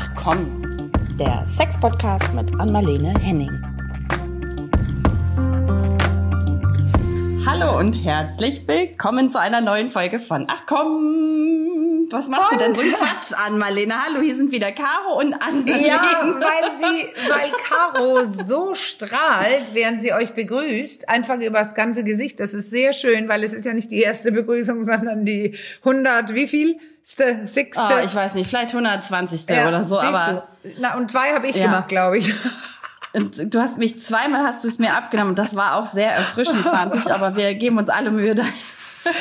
Ach komm, der Sex-Podcast mit Anmalene Henning. Hallo und herzlich willkommen zu einer neuen Folge von Ach komm. Was machst und? du denn so Quatsch an, Marlene? Hallo, hier sind wieder Caro und Anne. Ja, weil sie, weil Caro so strahlt, während sie euch begrüßt, einfach übers ganze Gesicht. Das ist sehr schön, weil es ist ja nicht die erste Begrüßung, sondern die 100, wie viel? Sechste. Oh, ich weiß nicht, vielleicht 120. Ja, oder so, aber. Du. Na, und zwei habe ich ja. gemacht, glaube ich. Und du hast mich zweimal hast du es mir abgenommen und das war auch sehr erfrischend, fand ich, aber wir geben uns alle Mühe, da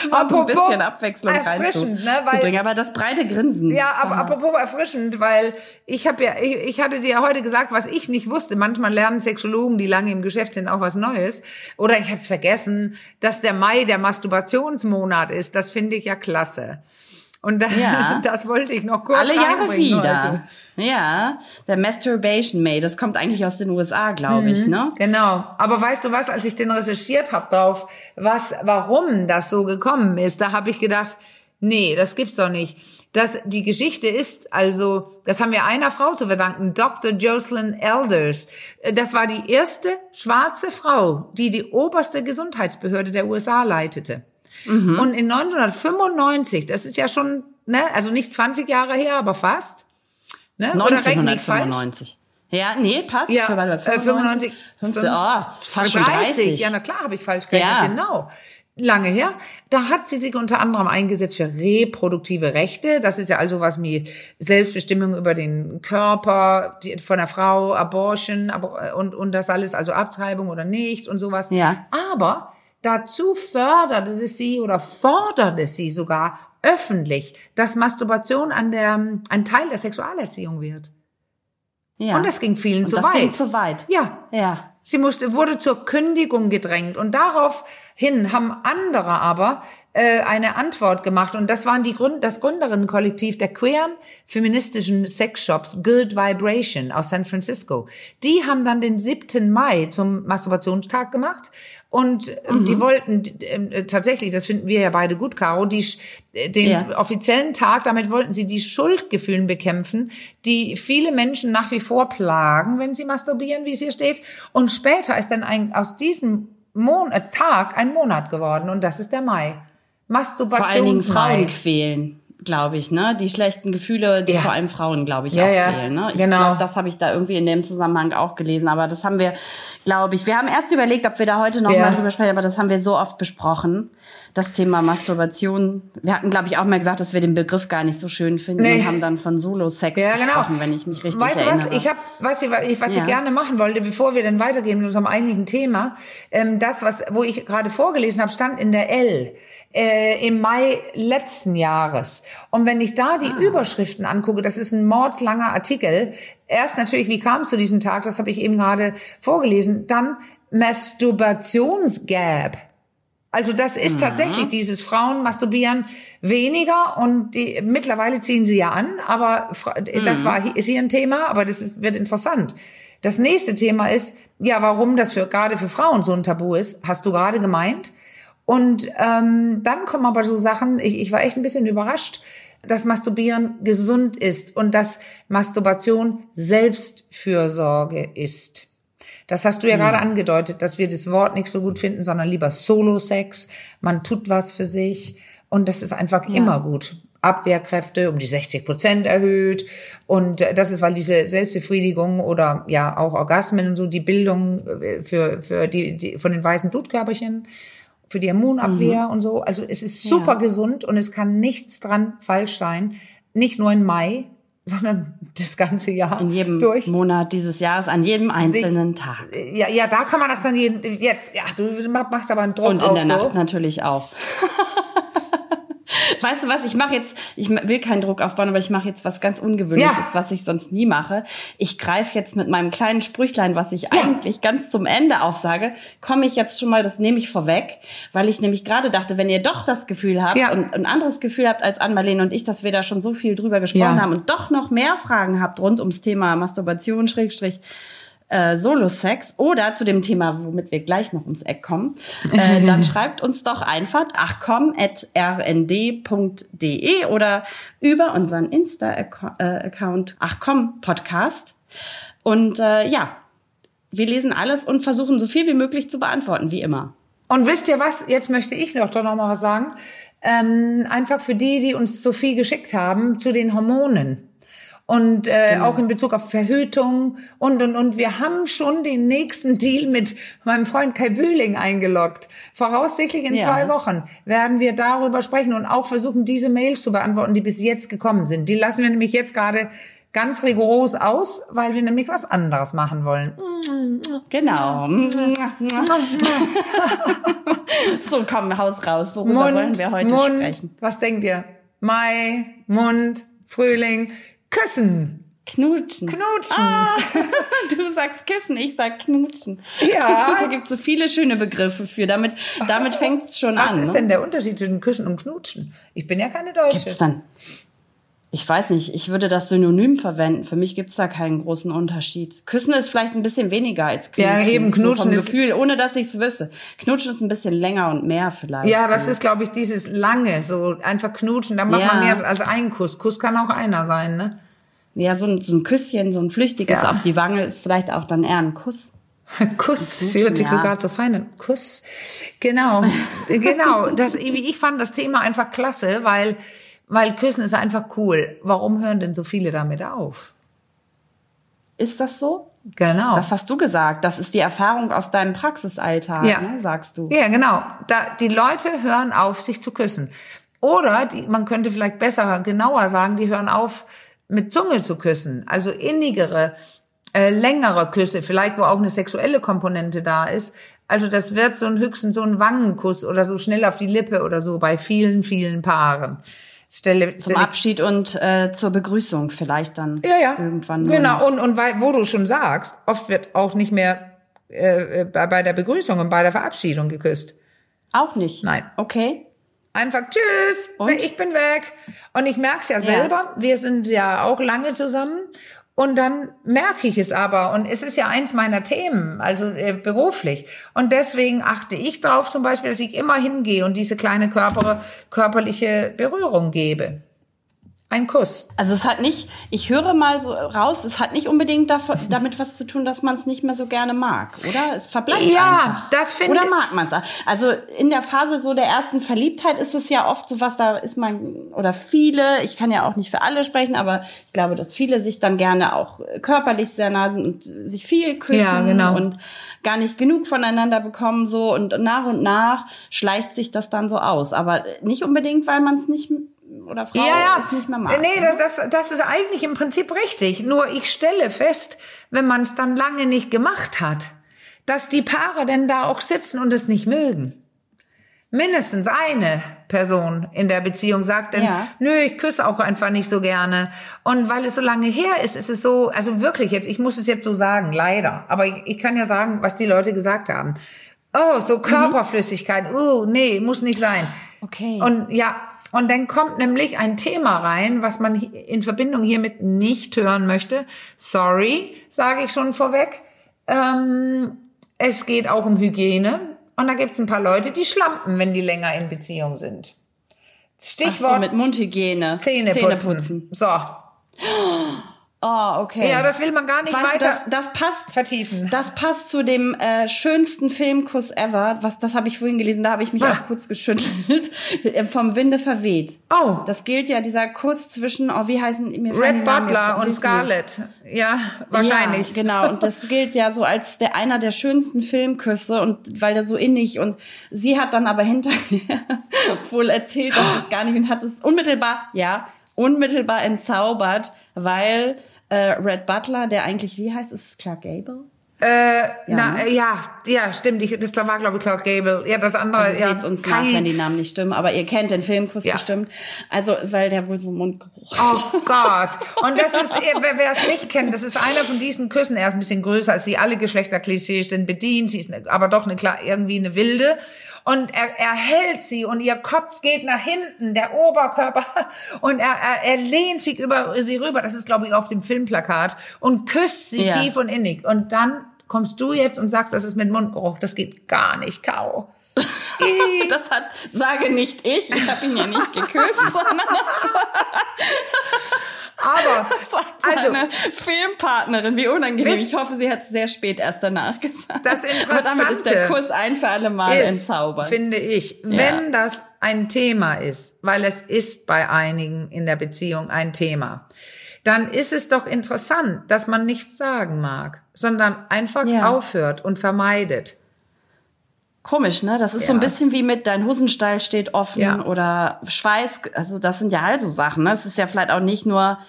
mal so ein bisschen Abwechslung erfrischend, ne, weil, Aber das breite Grinsen. Ja, aber Aha. apropos erfrischend, weil ich habe ja, ich, ich hatte dir ja heute gesagt, was ich nicht wusste. Manchmal lernen Sexologen, die lange im Geschäft sind, auch was Neues. Oder ich hatte vergessen, dass der Mai der Masturbationsmonat ist. Das finde ich ja klasse. Und ja. das wollte ich noch kurz Alle Jahre wieder. Heute. Ja, der Masturbation May, das kommt eigentlich aus den USA, glaube mhm, ich, ne? Genau. Aber weißt du was, als ich den recherchiert habe drauf, was, warum das so gekommen ist, da habe ich gedacht, nee, das gibt's doch nicht. Das, die Geschichte ist also, das haben wir einer Frau zu verdanken, Dr. Jocelyn Elders. Das war die erste schwarze Frau, die die oberste Gesundheitsbehörde der USA leitete. Mhm. Und in 1995, das ist ja schon, ne, also nicht 20 Jahre her, aber fast. Ne? 1995. Ja, nee, passt. Ja, 95, 50, oh, fast 30. 30. Ja, na klar, habe ich falsch gerechnet, ja. genau. Lange her. Da hat sie sich unter anderem eingesetzt für reproduktive Rechte. Das ist ja also was wie Selbstbestimmung über den Körper die, von der Frau, Abortion aber, und, und das alles, also Abtreibung oder nicht und sowas. Ja. Aber Dazu förderte sie oder forderte sie sogar öffentlich, dass Masturbation an der, ein Teil der Sexualerziehung wird. Ja. Und das ging vielen und zu das weit. Ging zu weit. Ja. Ja. Sie musste, wurde zur Kündigung gedrängt und daraufhin haben andere aber äh, eine Antwort gemacht und das waren die Grund, das Gründerinnenkollektiv der queeren feministischen Sexshops Good Vibration aus San Francisco. Die haben dann den 7. Mai zum Masturbationstag gemacht und ähm, mhm. die wollten äh, tatsächlich, das finden wir ja beide gut, Caro, die, äh, den ja. offiziellen Tag, damit wollten sie die Schuldgefühlen bekämpfen, die viele Menschen nach wie vor plagen, wenn sie masturbieren, wie es hier steht. Und später ist dann ein, aus diesem Mon äh, Tag ein Monat geworden und das ist der Mai. Masturbations Vor allen Dingen Frauen quälen glaube ich, ne? Die schlechten Gefühle, die ja. vor allem Frauen, glaube ich, ja, auch ja. fehlen. Ne? Ich genau. glaube, das habe ich da irgendwie in dem Zusammenhang auch gelesen. Aber das haben wir, glaube ich, wir haben erst überlegt, ob wir da heute noch ja. mal drüber sprechen, aber das haben wir so oft besprochen. Das Thema Masturbation. Wir hatten, glaube ich, auch mal gesagt, dass wir den Begriff gar nicht so schön finden nee. und haben dann von Solo-Sex ja, genau. gesprochen, wenn ich mich richtig weißt erinnere. Weißt du was? Ich habe, weißt du, was ich gerne machen wollte, bevor wir dann weitergehen mit unserem eigentlichen Thema, ähm, das, was, wo ich gerade vorgelesen habe, stand in der L äh, im Mai letzten Jahres. Und wenn ich da die ah. Überschriften angucke, das ist ein mordslanger Artikel. Erst natürlich, wie kam es zu diesem Tag? Das habe ich eben gerade vorgelesen. Dann Masturbationsgap. Also das ist mhm. tatsächlich dieses Frauen masturbieren weniger und die, mittlerweile ziehen sie ja an, aber das mhm. war ist hier ein Thema, aber das ist, wird interessant. Das nächste Thema ist, ja, warum das für gerade für Frauen so ein Tabu ist, hast du gerade gemeint. Und ähm, dann kommen aber so Sachen, ich, ich war echt ein bisschen überrascht, dass Masturbieren gesund ist und dass Masturbation Selbstfürsorge ist. Das hast du ja mhm. gerade angedeutet, dass wir das Wort nicht so gut finden, sondern lieber Solo-Sex. Man tut was für sich und das ist einfach ja. immer gut. Abwehrkräfte um die 60 Prozent erhöht. Und das ist, weil diese Selbstbefriedigung oder ja auch Orgasmen und so die Bildung äh, für, für die, die von den weißen Blutkörperchen für die Immunabwehr mhm. und so. Also es ist super ja. gesund und es kann nichts dran falsch sein. Nicht nur im Mai, sondern das ganze Jahr in jedem durch. Monat dieses Jahres, an jedem einzelnen Sich, Tag. Ja, ja, da kann man das dann jeden, jetzt, ja, du machst aber einen Druck Und in auf, der Nacht du. natürlich auch. Weißt du was, ich mache jetzt, ich will keinen Druck aufbauen, aber ich mache jetzt was ganz Ungewöhnliches, ja. was ich sonst nie mache. Ich greife jetzt mit meinem kleinen Sprüchlein, was ich ja. eigentlich ganz zum Ende aufsage, komme ich jetzt schon mal, das nehme ich vorweg, weil ich nämlich gerade dachte, wenn ihr doch das Gefühl habt ja. und ein anderes Gefühl habt als Ann-Marlene und ich, dass wir da schon so viel drüber gesprochen haben und doch noch mehr Fragen habt rund ums Thema Masturbation, Schrägstrich, äh, Solo-Sex oder zu dem Thema, womit wir gleich noch ums Eck kommen, äh, dann schreibt uns doch einfach achcom.rnd.de oder über unseren Insta-Account Achcom Podcast. Und äh, ja, wir lesen alles und versuchen so viel wie möglich zu beantworten, wie immer. Und wisst ihr was? Jetzt möchte ich noch doch noch mal was sagen. Ähm, einfach für die, die uns so viel geschickt haben zu den Hormonen und äh, genau. auch in Bezug auf Verhütung und und und wir haben schon den nächsten Deal mit meinem Freund Kai Bühling eingeloggt. Voraussichtlich in ja. zwei Wochen werden wir darüber sprechen und auch versuchen, diese Mails zu beantworten, die bis jetzt gekommen sind. Die lassen wir nämlich jetzt gerade ganz rigoros aus, weil wir nämlich was anderes machen wollen. Genau. so, komm, Haus raus. Worüber Mund, wollen wir heute Mund, sprechen? Was denkt ihr? Mai, Mund, Frühling, Küssen. Knutschen. Knutschen. Ah, du sagst Küssen, ich sag Knutschen. Ja. da gibt es so viele schöne Begriffe für. Damit, damit fängt es schon Was an. Was ist ne? denn der Unterschied zwischen Küssen und Knutschen? Ich bin ja keine Deutsche. Gibt's dann? Ich weiß nicht, ich würde das Synonym verwenden. Für mich gibt's da keinen großen Unterschied. Küssen ist vielleicht ein bisschen weniger als Knutschen. Ja, eben Knutschen so vom ist Gefühl, ohne dass ich's wüsste. Knutschen ist ein bisschen länger und mehr vielleicht. Ja, das ist, glaube ich, dieses lange, so einfach knutschen. Da macht Ja. man mehr als einen Kuss. Kuss kann auch einer sein, ne? Ja, so ein, so ein Küsschen, so ein flüchtiges Ja. auf die Wange ist vielleicht auch dann eher ein Kuss. Kuss, sie hört sich ja. sogar so fein an. Kuss. Genau, genau. Das, ich fand das Thema einfach klasse, weil, weil Küssen ist einfach cool. Warum hören denn so viele damit auf? Ist das so? Genau. Das hast du gesagt. Das ist die Erfahrung aus deinem Praxisalltag, Ja. ne, sagst du. Ja, genau. Da, die Leute hören auf, sich zu küssen. Oder die, man könnte vielleicht besser, genauer sagen, die hören auf, mit Zunge zu küssen. Also innigere, äh, längere Küsse, vielleicht wo auch eine sexuelle Komponente da ist. Also das wird so ein höchstens so ein Wangenkuss oder so schnell auf die Lippe oder so bei vielen, vielen Paaren. Stelle, Zum Abschied und äh, zur Begrüßung vielleicht dann ja, ja. irgendwann. Genau, und, und weil, wo du schon sagst, oft wird auch nicht mehr äh, äh, bei, bei der Begrüßung und bei der Verabschiedung geküsst. Auch nicht. Nein. Okay. Einfach tschüss, Und? ich bin weg. Und ich merk's ja selber, wir sind ja auch lange zusammen. Und dann merke ich es aber. Und es ist ja eins meiner Themen, also äh, beruflich. Und deswegen achte ich darauf zum Beispiel, dass ich immer hingehe und diese kleine Körper, körperliche Berührung gebe. Ein Kuss. Also es hat nicht, ich höre mal so raus, es hat nicht unbedingt davon, damit was zu tun, dass man es nicht mehr so gerne mag, oder? Es verbleibt Ja, einfach. das finde- Oder mag man es? Also in der Phase so der ersten Verliebtheit ist es ja oft so was, da ist man, oder viele, ich kann ja auch nicht für alle sprechen, aber ich glaube, dass viele sich dann gerne auch körperlich sehr nah sind und sich viel küssen Ja, genau. und gar nicht genug voneinander bekommen so und nach und nach schleicht sich das dann so aus. Aber nicht unbedingt, weil man es nicht oder Frau es nicht mehr mag. Nee, ne? das, das, ist eigentlich im Prinzip richtig. Nur ich stelle fest, wenn man es dann lange nicht gemacht hat, dass die Paare denn da auch sitzen und es nicht mögen. Mindestens eine Person in der Beziehung sagt dann, Ja. nö, ich küsse auch einfach nicht so gerne. Und weil es so lange her ist, ist es so, also wirklich jetzt, ich muss es jetzt so sagen, leider. Aber ich, ich kann ja sagen, was die Leute gesagt haben. Oh, so Körperflüssigkeit, oh, nee, muss nicht sein. Okay. Und ja, und dann kommt nämlich ein Thema rein, was man in Verbindung hiermit nicht hören möchte. Sorry, sage ich schon vorweg. Ähm, es geht auch um Hygiene. Und da gibt es ein paar Leute, die schlampen, wenn die länger in Beziehung sind. Ach so, Stichwort mit Mundhygiene. Zähneputzen. Zähneputzen. So. Oh, okay. Ja, das will man gar nicht weißt, weiter das, das passt. vertiefen. Das passt zu dem äh, schönsten Filmkuss ever. Was, das habe ich vorhin gelesen, da habe ich mich Ah. auch kurz geschüttelt. Äh, Vom Winde verweht. Oh. Das gilt ja, dieser Kuss zwischen, oh, wie heißen mir Red Butler und. Scarlett. Ja, wahrscheinlich. Ja, genau. Und das gilt ja so als der einer der schönsten Filmküsse und weil der so innig und sie hat dann aber hinterher wohl erzählt, dass es gar nicht und hat es unmittelbar, ja, unmittelbar entzaubert, weil äh, Red Butler, der eigentlich, wie heißt es, Clark Gable? Äh, ja, na, ne? ja, ja, stimmt. Ich, das war, glaube ich, Cloud Gable. Ja, das andere. Also ja, seht's uns nach, wenn die Namen nicht stimmen. Aber ihr kennt den Filmkuss ja. bestimmt. Also, weil der wohl so Mundgeruch hat. Oh Gott. Und das ist, wer, wer es nicht kennt, das ist einer von diesen Küssen. Er ist ein bisschen größer, als sie alle Geschlechterklischees sind bedient. Sie ist eine, aber doch eine klar irgendwie eine wilde und er, er hält sie und ihr Kopf geht nach hinten, der Oberkörper und er, er, er lehnt sich über sie rüber, das ist glaube ich auf dem Filmplakat und küsst sie ja. tief und innig und dann kommst du jetzt und sagst, das ist mit Mundgeruch, das geht gar nicht, Kau. das hat, sage nicht ich, ich habe ihn ja nicht geküsst, sondern Aber also Filmpartnerin, wie unangenehm. Ich hoffe, sie hat es sehr spät erst danach gesagt. Das Interessante Aber damit ist der Kuss ein für alle Mal ist, entzaubert. Finde ich, ja. wenn das ein Thema ist, weil es ist bei einigen in der Beziehung ein Thema, dann ist es doch interessant, dass man nichts sagen mag, sondern einfach ja. aufhört und vermeidet. Komisch, ne? Das ist ja. so ein bisschen wie mit dein Hosenstall steht offen ja. oder Schweiß. Also das sind ja also Sachen. Ne? Es ist ja vielleicht auch nicht nur,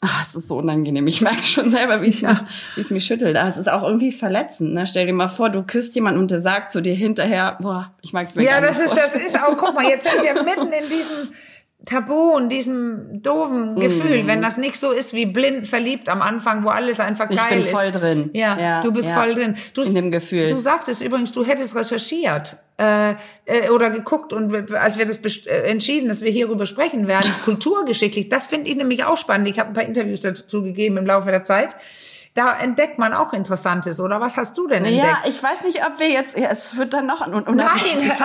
ach, es ist so unangenehm. Ich merke schon selber, wie es, mich, wie es mich schüttelt. Aber es ist auch irgendwie verletzend. Ne? Stell dir mal vor, du küsst jemanden und der sagt zu dir hinterher, boah, ich mag es mir Ja, das ist, das ist auch, guck mal, jetzt sind wir mitten in diesem Tabu und diesem doofen Gefühl, mm. wenn das nicht so ist wie blind verliebt am Anfang, wo alles einfach geil ist. Ich bin voll drin. Ja, ja du bist ja. voll drin. Du, In dem Gefühl. Du sagtest übrigens, du hättest recherchiert äh, äh, oder geguckt und als wir das äh, entschieden, dass wir hierüber sprechen werden, kulturgeschichtlich, das finde ich nämlich auch spannend. Ich habe ein paar Interviews dazu gegeben im Laufe der Zeit. Da entdeckt man auch Interessantes, oder was hast du denn entdeckt? Ja, ich weiß nicht, ob wir jetzt, ja, es wird dann noch an und Nein,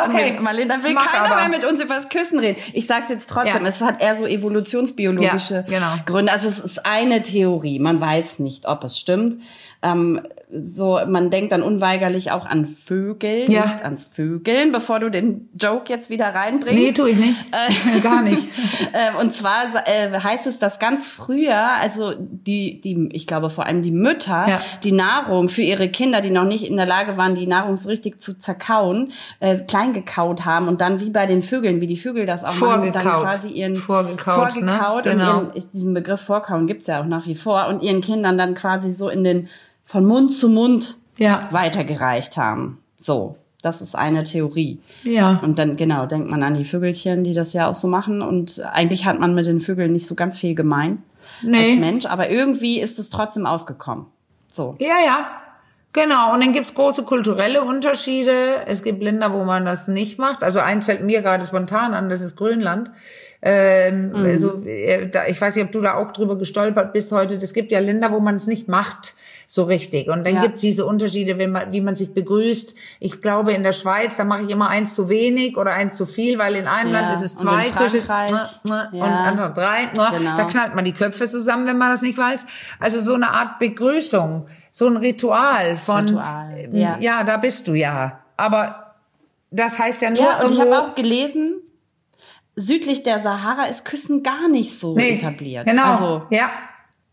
okay. Marlene, da will Mach keiner aber. mehr mit uns über das Küssen reden. Ich sag's jetzt trotzdem, ja. es hat eher so evolutionsbiologische ja, genau. Gründe. Also es ist eine Theorie, man weiß nicht, ob es stimmt ähm, so, man denkt dann unweigerlich auch an Vögel, ja. nicht ans Vögeln, bevor du den Joke jetzt wieder reinbringst. Nee, tue ich nicht. Äh, Gar nicht. äh, und zwar äh, heißt es, dass ganz früher, also die, die, ich glaube vor allem die Mütter, ja. die Nahrung für ihre Kinder, die noch nicht in der Lage waren, die Nahrung so richtig zu zerkauen, äh, klein gekaut haben und dann wie bei den Vögeln, wie die Vögel das auch vorgekaut. machen, dann quasi ihren vorgekaut, vorgekaut ne? genau. und ihren, diesen Begriff vorkauen gibt's ja auch nach wie vor und ihren Kindern dann quasi so in den von Mund zu Mund ja. weitergereicht haben. So, das ist eine Theorie. Ja. Und dann, genau, denkt man an die Vögelchen, die das ja auch so machen. Und eigentlich hat man mit den Vögeln nicht so ganz viel gemein nee. als Mensch, aber irgendwie ist es trotzdem aufgekommen. So. Ja, ja. Genau, und dann gibt's große kulturelle Unterschiede. Es gibt Länder, wo man das nicht macht. Also eins fällt mir gerade spontan an, das ist Grönland. Ähm, mhm. also, ich weiß nicht, ob du da auch drüber gestolpert bist heute. Es gibt ja Länder, wo man es nicht macht so richtig. Und dann ja. gibt's diese Unterschiede, wie man, wie man sich begrüßt. Ich glaube, in der Schweiz, da mache ich immer eins zu wenig oder eins zu viel, weil in einem ja. Land ist es zwei Küche und ja. und andere drei. Genau. Da knallt man die Köpfe zusammen, wenn man das nicht weiß. Also so eine Art Begrüßung, so ein Ritual von, Ritual. Ja. ja, da bist du ja. Aber das heißt ja nur ja, und. Ich habe auch gelesen, südlich der Sahara ist Küssen gar nicht so nee, etabliert. Genau. Also, ja.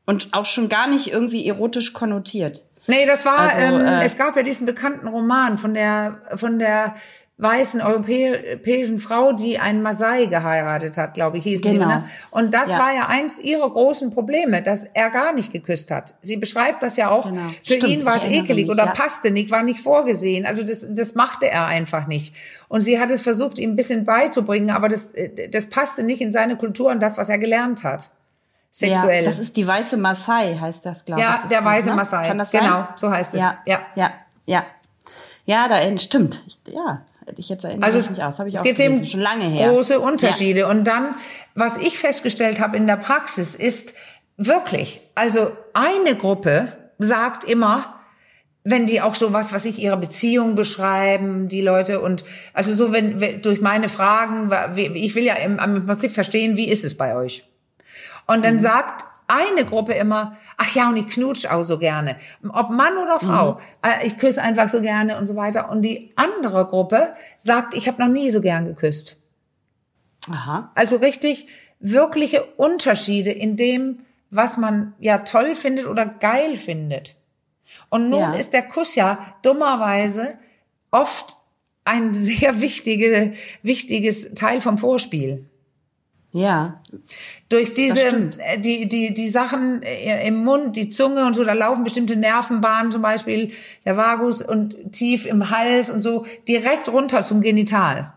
Und auch schon gar nicht irgendwie erotisch konnotiert. Nee, das war, also, ähm, äh, es gab ja diesen bekannten Roman von der, von der weißen europäischen Frau, die einen Masai geheiratet hat, glaube ich, hieß genau. die. Ne? Und das ja. war ja eins ihrer großen Probleme, dass er gar nicht geküsst hat. Sie beschreibt das ja auch. Genau. Für Stimmt, ihn war es ekelig mich, oder ja. passte nicht, war nicht vorgesehen. Also das, das machte er einfach nicht. Und sie hat es versucht, ihm ein bisschen beizubringen, aber das, das passte nicht in seine Kultur und das, was er gelernt hat sexuell. Ja, das ist die weiße Maasai, heißt das, glaube ja, ich. Ja, der weiße ne? Maasai. Kann das sein? Genau, so heißt es. Ja, ja, ja. Ja, ja da stimmt. Ich, ja, ich jetzt erinnere also mich aus. Habe ich es auch gibt gelesen, eben schon lange her. Große Unterschiede. Ja. Und dann, was ich festgestellt habe in der Praxis, ist wirklich, also eine Gruppe sagt immer, wenn die auch so was, was ich ihre Beziehung beschreiben, die Leute und also so wenn, wenn durch meine Fragen, ich will ja im, im Prinzip verstehen, wie ist es bei euch? Und dann mhm. sagt eine Gruppe immer, ach ja, und ich knutsch auch so gerne. Ob Mann oder Frau, mhm. Äh, ich küsse einfach so gerne und so weiter. Und die andere Gruppe sagt, ich habe noch nie so gern geküsst. Aha. Also richtig wirkliche Unterschiede in dem, was man ja toll findet oder geil findet. Und nun ja. ist der Kuss ja dummerweise oft ein sehr wichtige, wichtiges Teil vom Vorspiel. Ja. Durch diese, äh, die, die, die Sachen äh, im Mund, die Zunge und so, da laufen bestimmte Nervenbahnen, zum Beispiel der Vagus und tief im Hals und so, direkt runter zum Genital.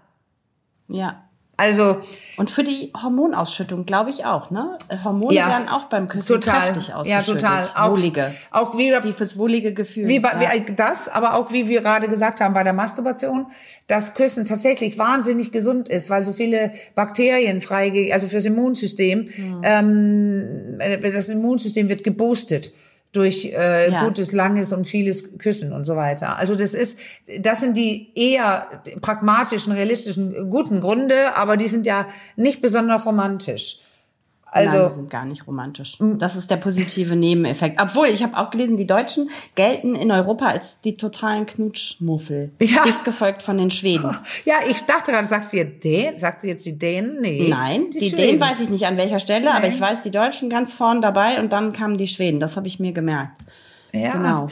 Ja. Also und für die Hormonausschüttung glaube ich auch, ne? Hormone ja, werden auch beim Küssen total, kräftig ausgeschüttet. Ja, total. Auch, wohlige. Auch wie, wie fürs wohlige Gefühl. Wie, bei, ja. wie das, aber auch wie wir gerade gesagt haben bei der Masturbation, dass Küssen tatsächlich wahnsinnig gesund ist, weil so viele Bakterien freigehen, also fürs Immunsystem, hm. ähm, das Immunsystem wird geboostet durch äh, ja. gutes, langes und vieles Küssen und so weiter. Also das ist, das sind die eher pragmatischen, realistischen, guten Gründe, aber die sind ja nicht besonders romantisch. Also, Nein, sind gar nicht romantisch. Das ist der positive Nebeneffekt. Obwohl, ich habe auch gelesen, die Deutschen gelten in Europa als die totalen Knutschmuffel. Ja. Dicht gefolgt von den Schweden. Ja, ich dachte gerade, sagst du jetzt den? Sagt sie jetzt die Dänen? Nee. Nein, die, die Dänen weiß ich nicht an welcher Stelle, nee. aber ich weiß die Deutschen ganz vorn dabei und dann kamen die Schweden. Das habe ich mir gemerkt. Ja. Genau.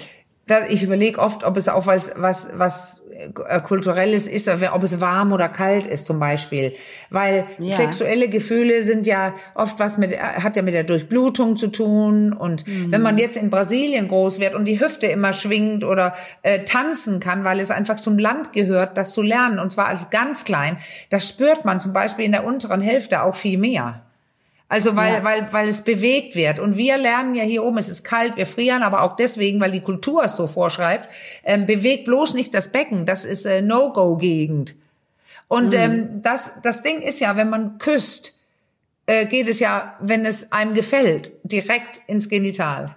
Ich überlege oft, ob es auch was, was, was äh, kulturelles ist, ob es warm oder kalt ist zum Beispiel. Weil ja. sexuelle Gefühle sind ja oft was mit, hat ja mit der Durchblutung zu tun. Und mhm. wenn man jetzt in Brasilien groß wird und die Hüfte immer schwingt oder äh, tanzen kann, weil es einfach zum Land gehört, das zu lernen, und zwar als ganz klein, das spürt man zum Beispiel in der unteren Hälfte auch viel mehr. Also weil, ja. weil, weil es bewegt wird. Und wir lernen ja hier oben, es ist kalt, wir frieren, aber auch deswegen, weil die Kultur es so vorschreibt, ähm, bewegt bloß nicht das Becken. Das ist äh, No-Go-Gegend. Und mhm. ähm, das, das Ding ist ja, wenn man küsst, äh, geht es ja, wenn es einem gefällt, direkt ins Genital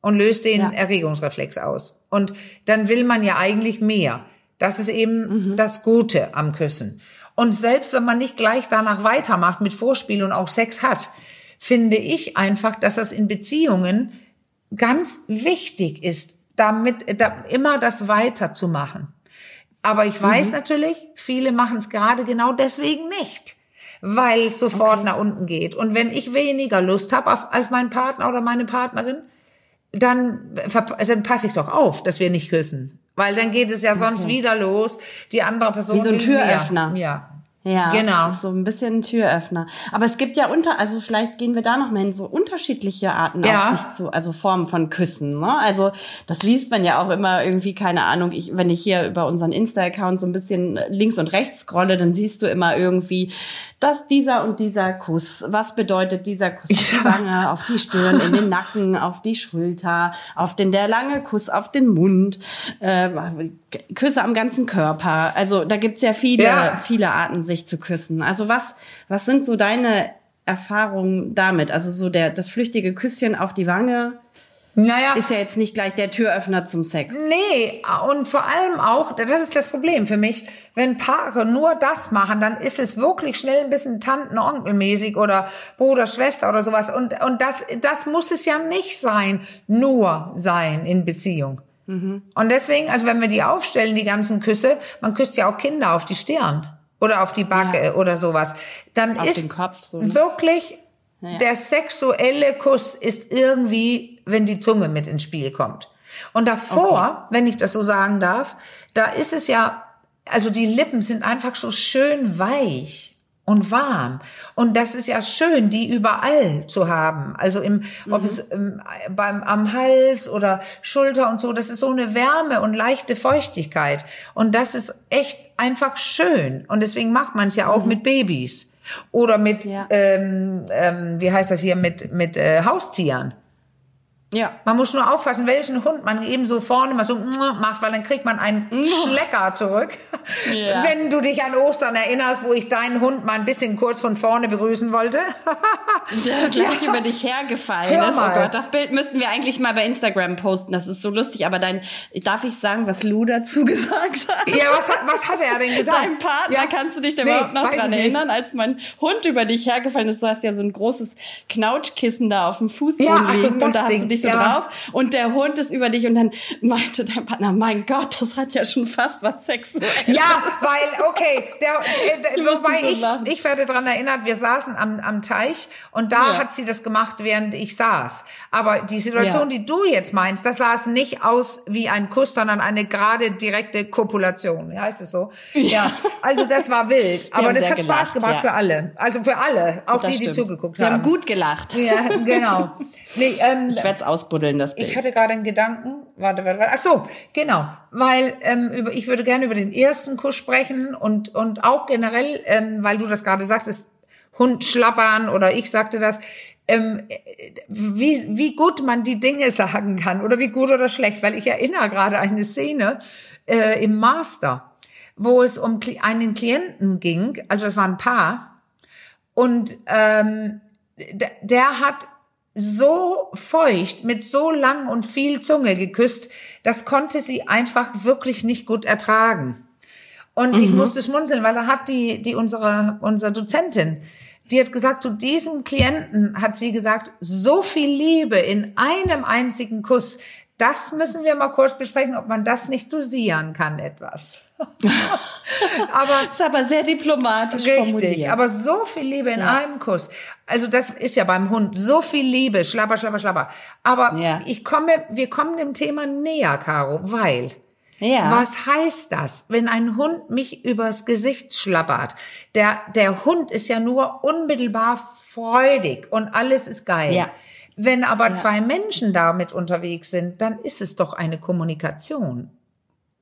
und löst den ja. Erregungsreflex aus. Und dann will man ja eigentlich mehr. Das ist eben mhm. das Gute am Küssen. Und selbst wenn man nicht gleich danach weitermacht mit Vorspiel und auch Sex hat, finde ich einfach, dass das in Beziehungen ganz wichtig ist, damit da, immer das weiterzumachen. Aber ich weiß mhm. natürlich, viele machen es gerade genau deswegen nicht, weil es sofort okay. nach unten geht. Und wenn ich weniger Lust habe als mein Partner oder meine Partnerin, dann, dann passe ich doch auf, dass wir nicht küssen. Weil dann geht es ja sonst okay. wieder los. Die andere Person. Wie so ein Türöffner. Mehr. Ja. Ja, genau. Das ist so ein bisschen ein Türöffner. Aber es gibt ja unter, also vielleicht gehen wir da noch mal in so unterschiedliche Arten ja. auf sich zu, also Formen von Küssen. Ne? Also das liest man ja auch immer irgendwie, keine Ahnung, ich, wenn ich hier über unseren Insta-Account so ein bisschen links und rechts scrolle, dann siehst du immer irgendwie dass dieser und dieser Kuss, was bedeutet dieser Kuss auf die Wange, auf die Stirn, in den Nacken, auf die Schulter, auf den der lange Kuss auf den Mund, äh, Küsse am ganzen Körper. Also da gibt's ja viele, ja. viele Arten, sich zu küssen. Also was, was sind so deine Erfahrungen damit? Also so der, das flüchtige Küsschen auf die Wange, naja. Ist ja jetzt nicht gleich der Türöffner zum Sex. Nee, und vor allem auch, das ist das Problem für mich, wenn Paare nur das machen, dann ist es wirklich schnell ein bisschen Tanten-Onkel-mäßig oder Bruder, Schwester oder sowas. Und, und das, das muss es ja nicht sein, nur sein in Beziehung. Mhm. Und deswegen, also wenn wir die aufstellen, die ganzen Küsse, man küsst ja auch Kinder auf die Stirn oder auf die Backe ja. oder sowas, dann auf ist Kopf, so, ne? wirklich ja. Der sexuelle Kuss ist irgendwie, wenn die Zunge mit ins Spiel kommt. Und davor, okay. wenn ich das so sagen darf, da ist es ja, also die Lippen sind einfach so schön weich und warm. Und das ist ja schön, die überall zu haben. Also im, mhm. ob es ähm, beim, am Hals oder Schulter und so, das ist so eine Wärme und leichte Feuchtigkeit. Und das ist echt einfach schön. Und deswegen macht man es ja auch mhm. mit Babys. Oder mit, ja. ähm, ähm, wie heißt das hier, mit, mit äh, Haustieren. Ja. Man muss nur aufpassen, welchen Hund man eben so vorne mal so macht, weil dann kriegt man einen Schlecker zurück. Ja. Wenn du dich an Ostern erinnerst, wo ich deinen Hund mal ein bisschen kurz von vorne begrüßen wollte. Der gleich ja. über dich hergefallen Hör ist. Oh Gott, das Bild müssten wir eigentlich mal bei Instagram posten. Das ist so lustig. Aber dein, darf ich sagen, was Lou dazu gesagt hat? Ja, was hat, was hat er denn gesagt? Dein Partner, ja. kannst du dich da nee, überhaupt noch dran erinnern, als mein Hund über dich hergefallen ist? Du hast ja so ein großes Knautschkissen da auf dem Fußboden ja, liegen und da hast du dich dich so ja. drauf und der Hund ist über dich und dann meinte dein Partner, mein Gott, das hat ja schon fast was Sexuelles. Ja, weil, okay, der, der, ich wobei ich, ich werde daran erinnert, wir saßen am, am Teich und da ja. hat sie das gemacht, während ich saß. Aber die Situation, ja. die du jetzt meinst, das sah es nicht aus wie ein Kuss, sondern eine gerade direkte Kopulation. Heißt es so? Ja. Also das war wild. Aber das hat gelacht, Spaß gemacht für alle. Also für alle, auch das die, die zugeguckt haben. Wir haben gut gelacht. Ja, genau. Nee, ähm, ich werde es ausbuddeln, das Bild. Ich hatte gerade einen Gedanken. Warte, warte, warte. Ach so, genau. Weil ähm, über, ich würde gerne über den ersten Kuss sprechen und, und auch generell, ähm, weil du das gerade sagst, ist Hund schlappern oder ich sagte das ähm, wie, wie gut man die Dinge sagen kann oder wie gut oder schlecht, weil ich erinnere gerade eine Szene äh, im Master, wo es um einen Klienten ging, also das war ein Paar, und ähm, der, der hat so feucht, mit so lang und viel Zunge geküsst, das konnte sie einfach wirklich nicht gut ertragen. Und mhm. ich musste schmunzeln, weil da hat die, die unsere, unsere Dozentin die hat gesagt, zu diesem Klienten hat sie gesagt, so viel Liebe in einem einzigen Kuss, das müssen wir mal kurz besprechen, ob man das nicht dosieren kann etwas. aber ist aber sehr diplomatisch richtig, formuliert. aber so viel Liebe in ja. einem Kuss. Also das ist ja beim Hund so viel Liebe, schlapper, schlapper, schlapper. Aber ja. ich komme, wir kommen dem Thema näher, Caro, weil ja. Was heißt das, wenn ein Hund mich übers Gesicht schlappert? Der, der Hund ist ja nur unmittelbar freudig und alles ist geil. Ja. Wenn aber ja. zwei Menschen damit unterwegs sind, dann ist es doch eine Kommunikation.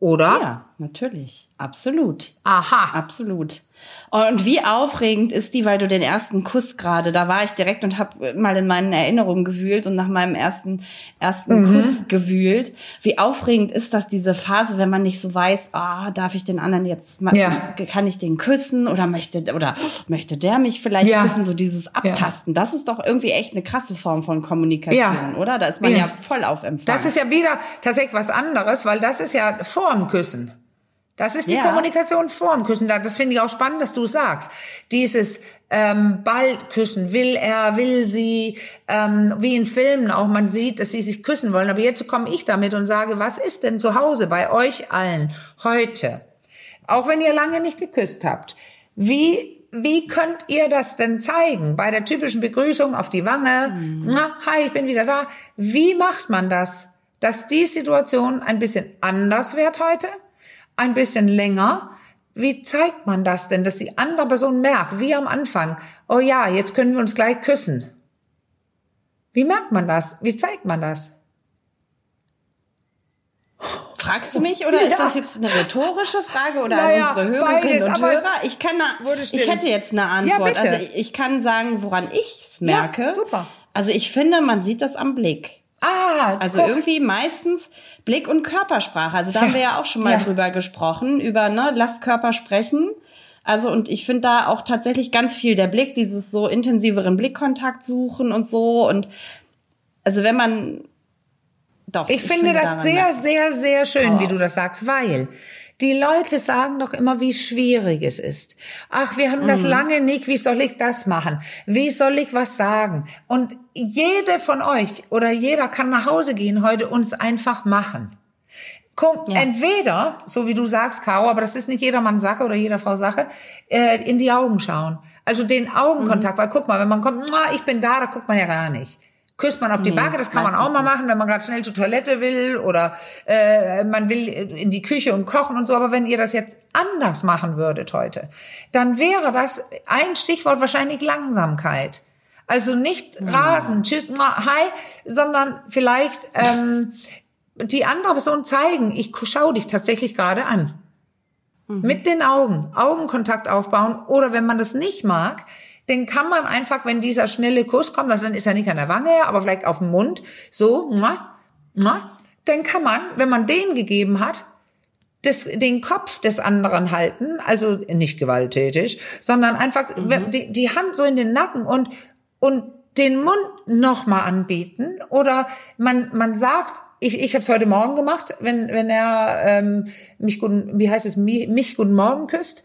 Oder? Ja, natürlich. Absolut. Aha. Absolut. Und wie aufregend ist die, weil du den ersten Kuss gerade, da war ich direkt und habe mal in meinen Erinnerungen gewühlt und nach meinem ersten ersten mhm. Kuss gewühlt. Wie aufregend ist das diese Phase, wenn man nicht so weiß, ah, darf ich den anderen jetzt mal, ja. kann ich den küssen oder möchte oder möchte der mich vielleicht ja. küssen, so dieses Abtasten. Ja. Das ist doch irgendwie echt eine krasse Form von Kommunikation, oder? Da ist man ja. voll auf Empfang. Das ist ja wieder tatsächlich was anderes, weil das ist ja vorm Küssen. Das ist die ja. Kommunikation vorm Küssen. Das finde ich auch spannend, dass du sagst. Dieses ähm, bald küssen, will er, will sie, ähm, wie in Filmen auch, man sieht, dass sie sich küssen wollen. Aber jetzt komme ich damit und sage, was ist denn zu Hause bei euch allen heute? Auch wenn ihr lange nicht geküsst habt. Wie wie könnt ihr das denn zeigen? Bei der typischen Begrüßung auf die Wange, mhm. na, hi, ich bin wieder da. Wie macht man das, dass die Situation ein bisschen anders wird heute? Ein bisschen länger. Wie zeigt man das denn, dass die andere Person merkt, wie am Anfang, oh ja, jetzt können wir uns gleich küssen? Wie merkt man das? Wie zeigt man das? Fragst du mich oder ja. ist das jetzt eine rhetorische Frage oder naja, an unsere Hörerinnen und Hörer? Ich kann, ich hätte jetzt eine Antwort. Ja, also ich kann sagen, woran ich es merke. Ja, super. Also ich finde, man sieht das am Blick. Ah, also guck. irgendwie meistens Blick und Körpersprache. Also da ja. haben wir ja auch schon mal ja. drüber gesprochen, über ne, lasst Körper sprechen. Also und ich finde da auch tatsächlich ganz viel der Blick, dieses so intensiveren Blickkontakt suchen und so und also wenn man doch. Ich, ich finde, finde das sehr, sehr, sehr schön, oh. wie du das sagst, weil die Leute sagen doch immer, wie schwierig es ist. Ach, wir haben das mhm. lange nicht, wie soll ich das machen? Wie soll ich was sagen? Und jede von euch oder jeder kann nach Hause gehen heute und es einfach machen. Guck, ja. entweder, so wie du sagst, Caro, aber das ist nicht jedermanns Sache oder jeder Frau Sache, äh, in die Augen schauen. Also den Augenkontakt, mhm. weil guck mal, wenn man kommt, ich bin da, da guckt man ja gar nicht küsst man auf die nee, Backe, das kann man auch mal machen, wenn man gerade schnell zur Toilette will oder äh, man will in die Küche und kochen und so. Aber wenn ihr das jetzt anders machen würdet heute, dann wäre das ein Stichwort wahrscheinlich Langsamkeit. Also nicht rasen, tschüss, hi, sondern vielleicht ähm, die andere Person zeigen, ich schaue dich tatsächlich gerade an. Mhm. Mit den Augen, Augenkontakt aufbauen oder wenn man das nicht mag, den kann man einfach, wenn dieser schnelle Kuss kommt, also dann ist er nicht an der Wange, aber vielleicht auf dem Mund, so, dann kann man, wenn man den gegeben hat, das, den Kopf des anderen halten, also nicht gewalttätig, sondern einfach mhm. die, die Hand so in den Nacken und, und den Mund nochmal anbieten oder man, man sagt, ich, ich habe es heute Morgen gemacht, wenn, wenn er ähm, mich guten, wie heißt es, mich, mich guten Morgen küsst,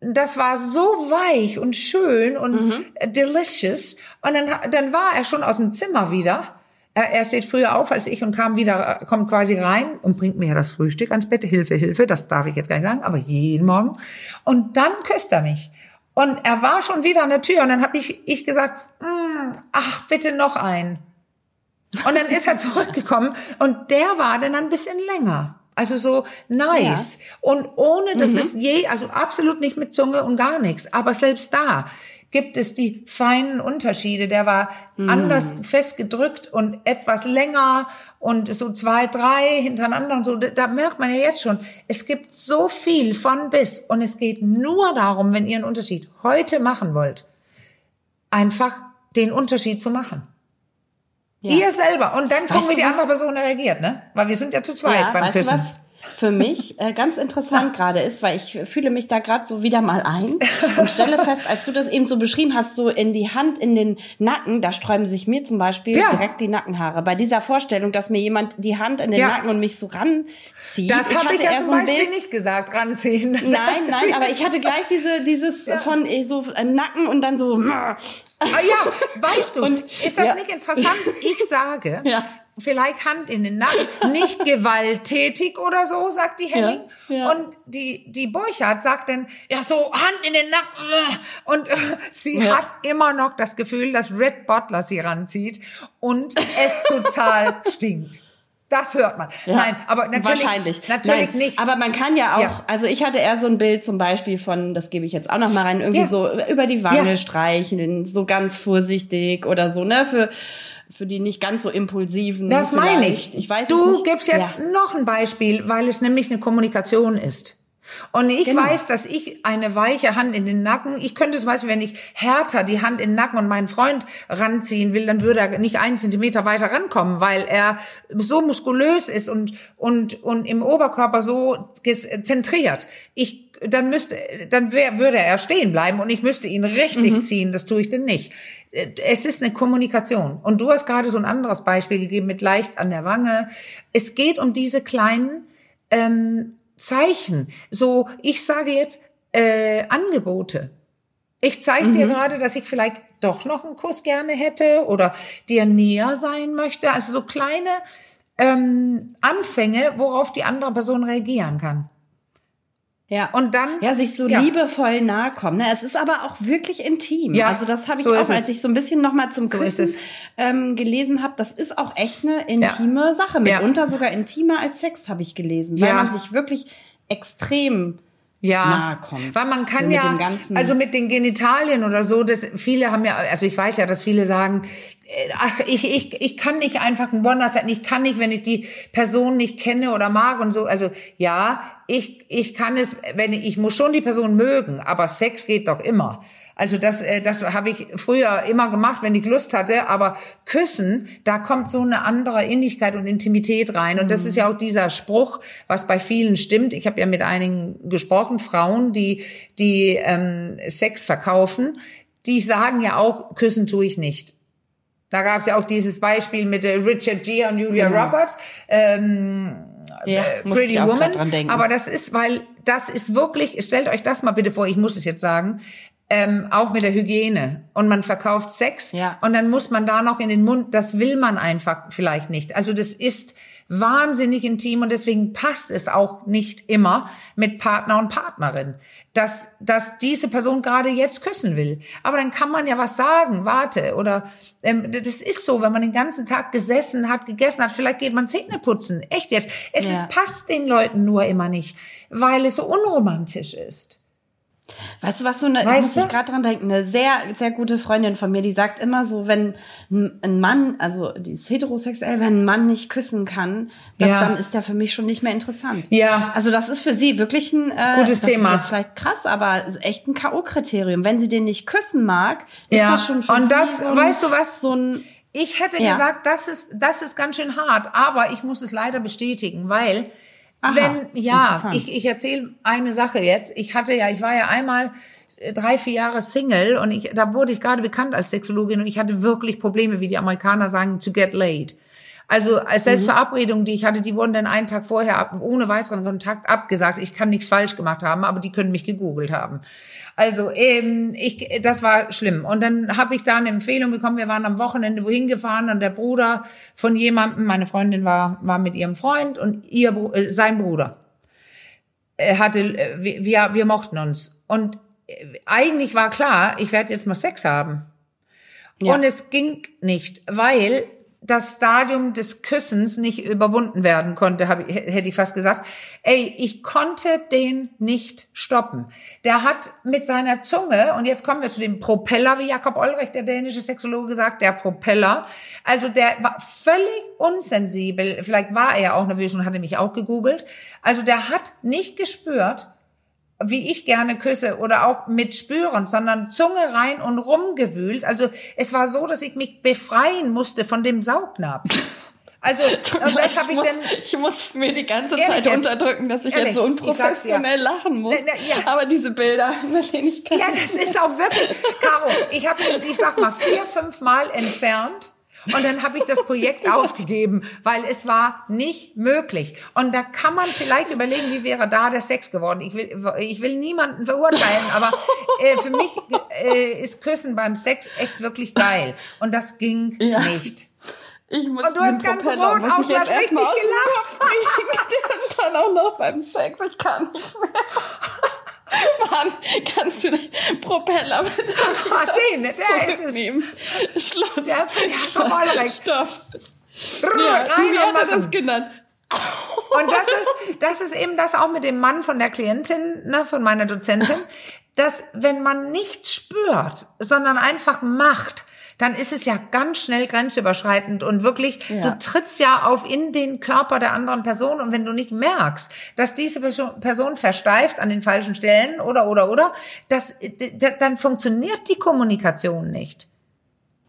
das war so weich und schön und mhm. delicious. Und dann, dann war er schon aus dem Zimmer wieder. Er, steht früher auf als ich und kam wieder, kommt quasi rein und bringt mir das Frühstück ans Bett. Hilfe, Hilfe, das darf ich jetzt gar nicht sagen, aber jeden Morgen. Und dann küsst er mich. Und er war schon wieder an der Tür und dann habe ich, ich gesagt, mm, ach, bitte noch ein. Und dann ist er zurückgekommen und der war dann ein bisschen länger. Also so nice. Ja. Und ohne, dass mhm. es je, also absolut nicht mit Zunge und gar nichts. Aber selbst da gibt es die feinen Unterschiede. Der war mhm. anders festgedrückt und etwas länger und so zwei, drei hintereinander und so. Da merkt man ja jetzt schon, es gibt so viel von bis. Und es geht nur darum, wenn ihr einen Unterschied heute machen wollt, einfach den Unterschied zu machen. Ja. Ihr selber. Und dann gucken, wie die andere Person reagiert, ne? Weil wir sind ja zu zweit ja, beim Küssen für mich äh, ganz interessant gerade ist, weil ich fühle mich da gerade so wieder mal ein und stelle fest, als du das eben so beschrieben hast, so in die Hand, in den Nacken, da sträuben sich mir zum Beispiel ja. direkt die Nackenhaare. Bei dieser Vorstellung, dass mir jemand die Hand in den ja. Nacken und mich so ranzieht. Das habe ich ja zum so Beispiel Bild, nicht gesagt, ranziehen. Das nein, nein, aber ich hatte gleich diese, dieses von äh, so äh, Nacken und dann so. Ah ja, weißt du, und, ist das nicht interessant? Ich sage, ja vielleicht Hand in den Nacken, nicht gewalttätig oder so, sagt die Henning. Ja, ja. Und die, die Borchardt sagt dann, ja, so Hand in den Nacken. Und äh, sie ja. hat immer noch das Gefühl, dass Red Butler sie ranzieht und es total stinkt. Das hört man. Ja, Nein, aber natürlich, wahrscheinlich. natürlich Nein, nicht. Aber man kann ja auch, ja. also ich hatte eher so ein Bild zum Beispiel von, das gebe ich jetzt auch noch mal rein, irgendwie ja. so über die Wange streicheln, so ganz vorsichtig oder so, ne, für für die nicht ganz so impulsiven. Das meine ich. Ich weiß Du gibst jetzt noch ein Beispiel, weil es nämlich eine Kommunikation ist. Und ich genau. weiß, dass ich eine weiche Hand in den Nacken, ich könnte zum Beispiel, wenn ich härter die Hand in den Nacken und meinen Freund ranziehen will, dann würde er nicht einen Zentimeter weiter rankommen, weil er so muskulös ist und, und, und im Oberkörper so zentriert. Ich, dann müsste, dann wär, würde er stehen bleiben und ich müsste ihn richtig mhm. ziehen. Das tue ich denn nicht es ist eine Kommunikation. Und du hast gerade so ein anderes Beispiel gegeben mit leicht an der Wange. Es geht um diese kleinen ähm, Zeichen. So, ich sage jetzt äh, Angebote. Ich zeige mhm. dir gerade, dass ich vielleicht doch noch einen Kuss gerne hätte oder dir näher sein möchte. Also so kleine ähm, Anfänge, worauf die andere Person reagieren kann. Ja. Und dann. Ja, sich so ja. liebevoll nahe kommen. Ne? Es ist aber auch wirklich intim. Ja. Also das habe ich so auch, als ich so ein bisschen nochmal zum so Küssen ähm, gelesen habe. Das ist auch echt eine intime ja. Sache. Mitunter ja. sogar intimer als Sex, habe ich gelesen. Weil man sich wirklich extrem ja, nahe kommt. Weil man kann so ja, also mit den Genitalien oder so, das viele haben ja, also ich weiß ja, dass viele sagen, ich, ich, ich kann nicht einfach ein one night ich kann nicht, wenn ich die Person nicht kenne oder mag und so. Also ja, ich, ich kann es, wenn ich, ich muss schon die Person mögen, aber Sex geht doch immer. Also das, äh, das habe ich früher immer gemacht, wenn ich Lust hatte. Aber Küssen, da kommt so eine andere Innigkeit und Intimität rein. Und das ist ja auch dieser Spruch, was bei vielen stimmt. Ich habe ja mit einigen gesprochen, Frauen, die, die ähm, Sex verkaufen, die sagen ja auch, küssen tue ich nicht. Da gab es ja auch dieses Beispiel mit äh, Richard Gere und Julia genau. Roberts. Ähm, ja, äh, Pretty Woman. Aber das ist, weil das ist wirklich, stellt euch das mal bitte vor, ich muss es jetzt sagen, ähm, auch mit der Hygiene. Und man verkauft Sex ja. und dann muss man da noch in den Mund, das will man einfach vielleicht nicht. Also das ist wahnsinnig intim und deswegen passt es auch nicht immer mit Partner und Partnerin, dass, dass diese Person gerade jetzt küssen will. Aber dann kann man ja was sagen, warte, oder ähm, das ist so, wenn man den ganzen Tag gesessen hat, gegessen hat, vielleicht geht man Zähne putzen. Echt jetzt. Es ja. ist, passt den Leuten nur immer nicht, weil es so unromantisch ist. Weißt du, was so eine, weißt muss ich gerade dran denken, eine sehr, sehr gute Freundin von mir, die sagt immer so, wenn ein Mann, also die ist heterosexuell, wenn ein Mann nicht küssen kann, das, ja. dann ist der für mich schon nicht mehr interessant. Ja. Also das ist für sie wirklich ein äh, gutes Thema. Vielleicht krass, aber echt ein K.O.-Kriterium. Wenn sie den nicht küssen mag, ist ja. das schon für Und sie das, so ein, weißt du was? So ein, ich hätte ja. gesagt, das ist, das ist ganz schön hart, aber ich muss es leider bestätigen, weil Aha, Wenn, ja, ich, ich erzähle eine Sache jetzt. Ich hatte ja, ich war ja einmal äh, drei, vier Jahre Single und ich, da wurde ich gerade bekannt als Sexologin und ich hatte wirklich Probleme, wie die Amerikaner sagen, to get laid. Also als Selbstverabredung, die ich hatte, die wurden dann einen Tag vorher ab, ohne weiteren Kontakt abgesagt. Ich kann nichts falsch gemacht haben, aber die können mich gegoogelt haben. Also ähm, ich, das war schlimm. Und dann habe ich da eine Empfehlung bekommen. Wir waren am Wochenende wohin gefahren und der Bruder von jemandem, meine Freundin war war mit ihrem Freund und ihr äh, sein Bruder äh, hatte, äh, wir wir mochten uns und äh, eigentlich war klar, ich werde jetzt mal Sex haben. Ja. Und es ging nicht, weil das Stadium des Küssens nicht überwunden werden konnte, hab, hätte ich fast gesagt. Ey, ich konnte den nicht stoppen. Der hat mit seiner Zunge, und jetzt kommen wir zu dem Propeller, wie Jakob Olrecht, der dänische Sexologe, sagt, der Propeller. Also der war völlig unsensibel. Vielleicht war er auch nervös und hatte mich auch gegoogelt. Also der hat nicht gespürt, wie ich gerne küsse oder auch mit spüren, sondern Zunge rein und rumgewühlt. Also es war so, dass ich mich befreien musste von dem Saugnapf. Also und das habe ich, ich dann. Ich muss mir die ganze Zeit jetzt, unterdrücken, dass ich ehrlich, jetzt so unprofessionell ja. lachen muss. Na, na, ja. Aber diese Bilder, Marlene, ich kann Ja, das ist auch wirklich. Caro, ich habe, ich sag mal, vier, fünf Mal entfernt und dann habe ich das Projekt aufgegeben, weil es war nicht möglich. Und da kann man vielleicht überlegen, wie wäre da der Sex geworden. Ich will, ich will niemanden verurteilen, aber äh, für mich äh, ist Küssen beim Sex echt wirklich geil. Und das ging ja. nicht. Ich muss und du hast ganz rot, auch du hast richtig gelacht. und dann auch noch beim Sex, ich kann nicht mehr. Mann, kannst du den Propeller bitte Ach, den, der ist es. Schluss. Der ist ja, Stopp. Ja, rein wie hat er das genannt? Und das ist, das ist eben das auch mit dem Mann von der Klientin, ne, von meiner Dozentin, dass wenn man nichts spürt, sondern einfach macht, dann ist es ja ganz schnell grenzüberschreitend und wirklich, ja. du trittst ja auf in den Körper der anderen Person und wenn du nicht merkst, dass diese Person versteift an den falschen Stellen oder, oder, oder, das, dann funktioniert die Kommunikation nicht.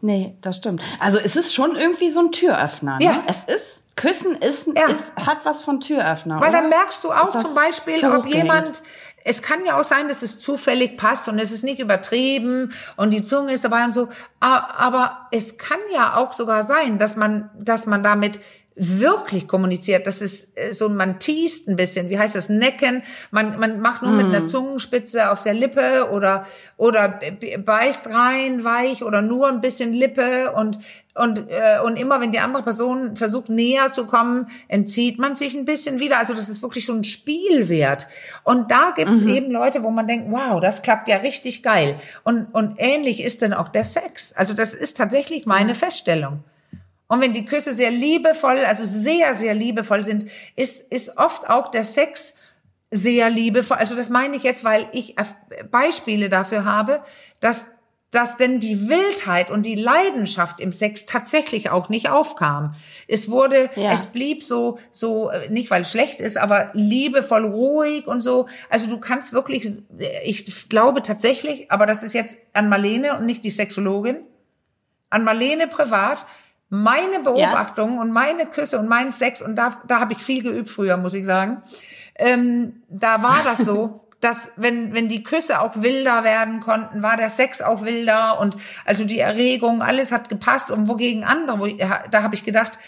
Nee, das stimmt. Also es ist schon irgendwie so ein Türöffner. Ne? Ja. Es ist Küssen ist, ja. ist, hat was von Türöffner. Weil oder? dann merkst du auch zum Beispiel, ob jemand, es kann ja auch sein, dass es zufällig passt und es ist nicht übertrieben und die Zunge ist dabei und so. Aber es kann ja auch sogar sein, dass man, dass man damit wirklich kommuniziert. Das ist äh, so, man teast ein bisschen. Wie heißt das? Necken. Man, man macht nur mm. mit einer mhm. Zungenspitze auf der Lippe oder, oder beißt rein, weich oder nur ein bisschen Lippe und, und, äh, und immer wenn die andere Person versucht näher zu kommen, entzieht man sich ein bisschen wieder. Also das ist wirklich so ein Spielwert. Und da gibt's mhm. eben Leute, wo man denkt, wow, das klappt ja richtig geil. Und, und ähnlich ist dann auch der Sex. Also das ist tatsächlich meine Feststellung. Und wenn die Küsse sehr liebevoll, also sehr, sehr liebevoll sind, ist, ist oft auch der Sex sehr liebevoll. Also das meine ich jetzt, weil ich Beispiele dafür habe, dass dass denn die Wildheit und die Leidenschaft im Sex tatsächlich auch nicht aufkam. Es wurde, ja. es blieb so, so, nicht weil es schlecht ist, aber liebevoll ruhig und so. Also du kannst wirklich, ich glaube tatsächlich, aber das ist jetzt an Marlene und nicht die Sexologin, an Marlene privat, meine Beobachtung ja. und meine Küsse und mein Sex, und da, da habe ich viel geübt früher, muss ich sagen, ähm, da war das so. dass wenn, wenn die Küsse auch wilder werden konnten, war der Sex auch wilder und also die Erregung, alles hat gepasst und wogegen andere, wo ich, da habe ich gedacht,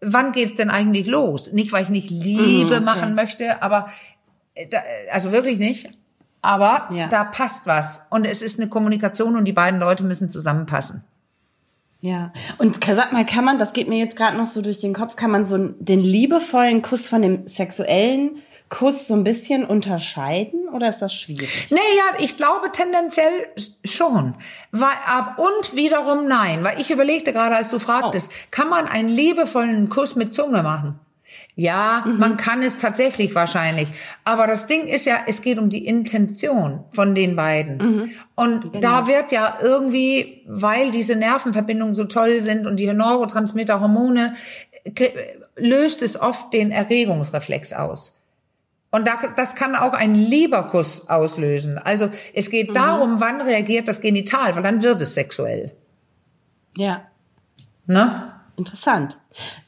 wann geht's denn eigentlich los? Nicht, weil ich nicht Liebe mhm, machen möchte, aber äh, da, also wirklich nicht. Aber ja. da passt was und es ist eine Kommunikation und die beiden Leute müssen zusammenpassen. Ja, und sag mal, kann man, das geht mir jetzt gerade noch so durch den Kopf, kann man so den liebevollen Kuss von dem sexuellen Kuss so ein bisschen unterscheiden oder ist das schwierig? Nee, ja, ich glaube tendenziell schon. Weil, ab und wiederum nein, weil ich überlegte gerade, als du fragtest, oh. kann man einen liebevollen Kuss mit Zunge machen? Ja, mhm. man kann es tatsächlich wahrscheinlich. Aber das Ding ist ja, es geht um die Intention von den beiden. Mhm. Und genau. da wird ja irgendwie, weil diese Nervenverbindungen so toll sind und die Neurotransmitter, Hormone, löst es oft den Erregungsreflex aus. Und das kann auch ein Lieberkuss auslösen. Also es geht mhm. darum, wann reagiert das Genital, weil dann wird es sexuell. Ja. Ne? Interessant.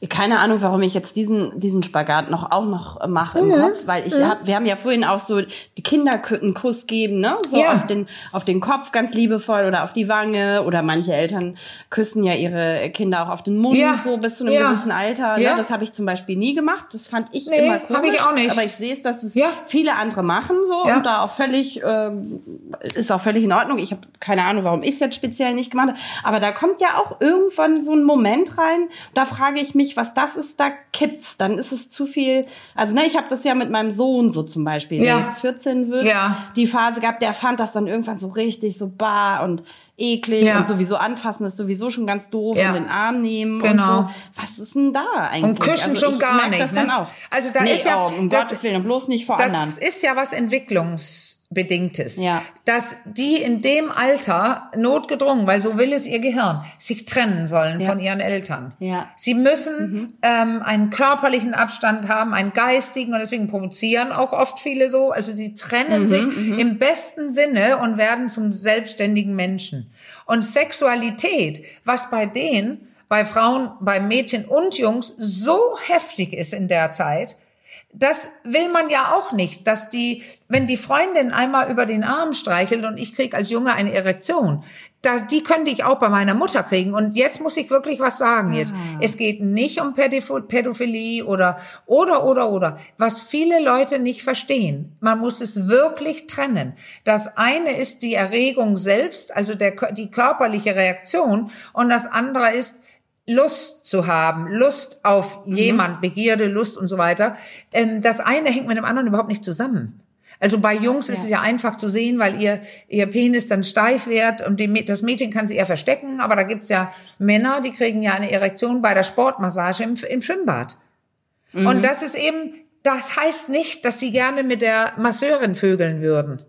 Keine Ahnung, warum ich jetzt diesen, diesen Spagat noch auch noch mache im mhm. Kopf, weil ich mhm. hab, wir haben ja vorhin auch so die Kinder einen Kuss geben, ne? So ja. auf den, auf den Kopf ganz liebevoll oder auf die Wange oder manche Eltern küssen ja ihre Kinder auch auf den Mund ja. so bis zu einem ja. gewissen Alter. Ne? Das habe ich zum Beispiel nie gemacht. Das fand ich nee, immer komisch. ich auch nicht. Aber ich sehe es, dass es viele andere machen so und da auch völlig, ähm, ist auch völlig in Ordnung. Ich habe keine Ahnung, warum ich es jetzt speziell nicht gemacht habe. Aber da kommt ja auch irgendwann so ein Moment rein, da frage ich mich, was das ist, da kippt's. Dann ist es zu viel. Also, ne, ich habe das ja mit meinem Sohn so zum Beispiel, ja. der jetzt 14 wird, ja. die Phase gehabt, der fand das dann irgendwann so richtig so bar und eklig ja. und sowieso anfassen ist sowieso schon ganz doof ja. und den Arm nehmen genau. und so. Was ist denn da eigentlich? Und küssen also schon gar nicht. Das ne? dann auch. Also da nee, ist ja, oh, um das, Gottes Willen, bloß nicht vor das anderen. Das ist ja was Entwicklungs bedingtes, ja. dass die in dem Alter notgedrungen, weil so will es ihr Gehirn, sich trennen sollen ja. von ihren Eltern. Ja. Sie müssen mhm. ähm, einen körperlichen Abstand haben, einen geistigen und deswegen provozieren auch oft viele so. Also sie trennen mhm, sich mhm. im besten Sinne und werden zum selbstständigen Menschen. Und Sexualität, was bei denen bei Frauen, bei Mädchen und Jungs so heftig ist in der Zeit, das will man ja auch nicht, dass die, wenn die Freundin einmal über den Arm streichelt und ich krieg als Junge eine Erektion, da, die könnte ich auch bei meiner Mutter kriegen. Und jetzt muss ich wirklich was sagen jetzt. Ah. Es geht nicht um Pädophilie oder, oder, oder, oder. Was viele Leute nicht verstehen. Man muss es wirklich trennen. Das eine ist die Erregung selbst, also der, die körperliche Reaktion. Und das andere ist, Lust zu haben, Lust auf mhm. jemand, Begierde, Lust und so weiter. Ähm, das eine hängt mit dem anderen überhaupt nicht zusammen. Also bei Jungs ja. ist es ja einfach zu sehen, weil ihr, ihr Penis dann steif wird und die, das Mädchen kann sie eher verstecken, aber da gibt's ja Männer, die kriegen ja eine Erektion bei der Sportmassage im, im Schwimmbad. Mhm. Und das ist eben, das heißt nicht, dass sie gerne mit der Masseurin vögeln würden.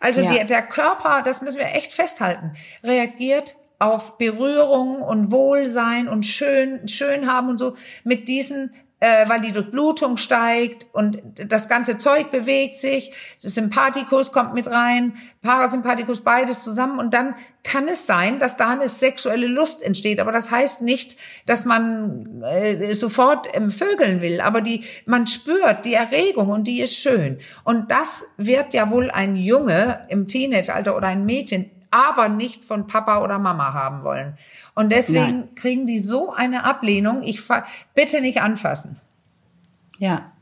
Also ja. die, der Körper, das müssen wir echt festhalten, reagiert auf Berührung und Wohlsein und schön, schön haben und so mit diesen äh, weil die Durchblutung steigt und das ganze Zeug bewegt sich, das Sympathikus kommt mit rein, Parasympathikus, beides zusammen und dann kann es sein, dass da eine sexuelle Lust entsteht, aber das heißt nicht, dass man äh, sofort ähm, vögeln will, aber die man spürt die Erregung und die ist schön. Und das wird ja wohl ein Junge im Teenageralter oder ein Mädchen aber nicht von Papa oder Mama haben wollen. Und deswegen Nein. kriegen die so eine Ablehnung. Ich bitte nicht anfassen. Ja.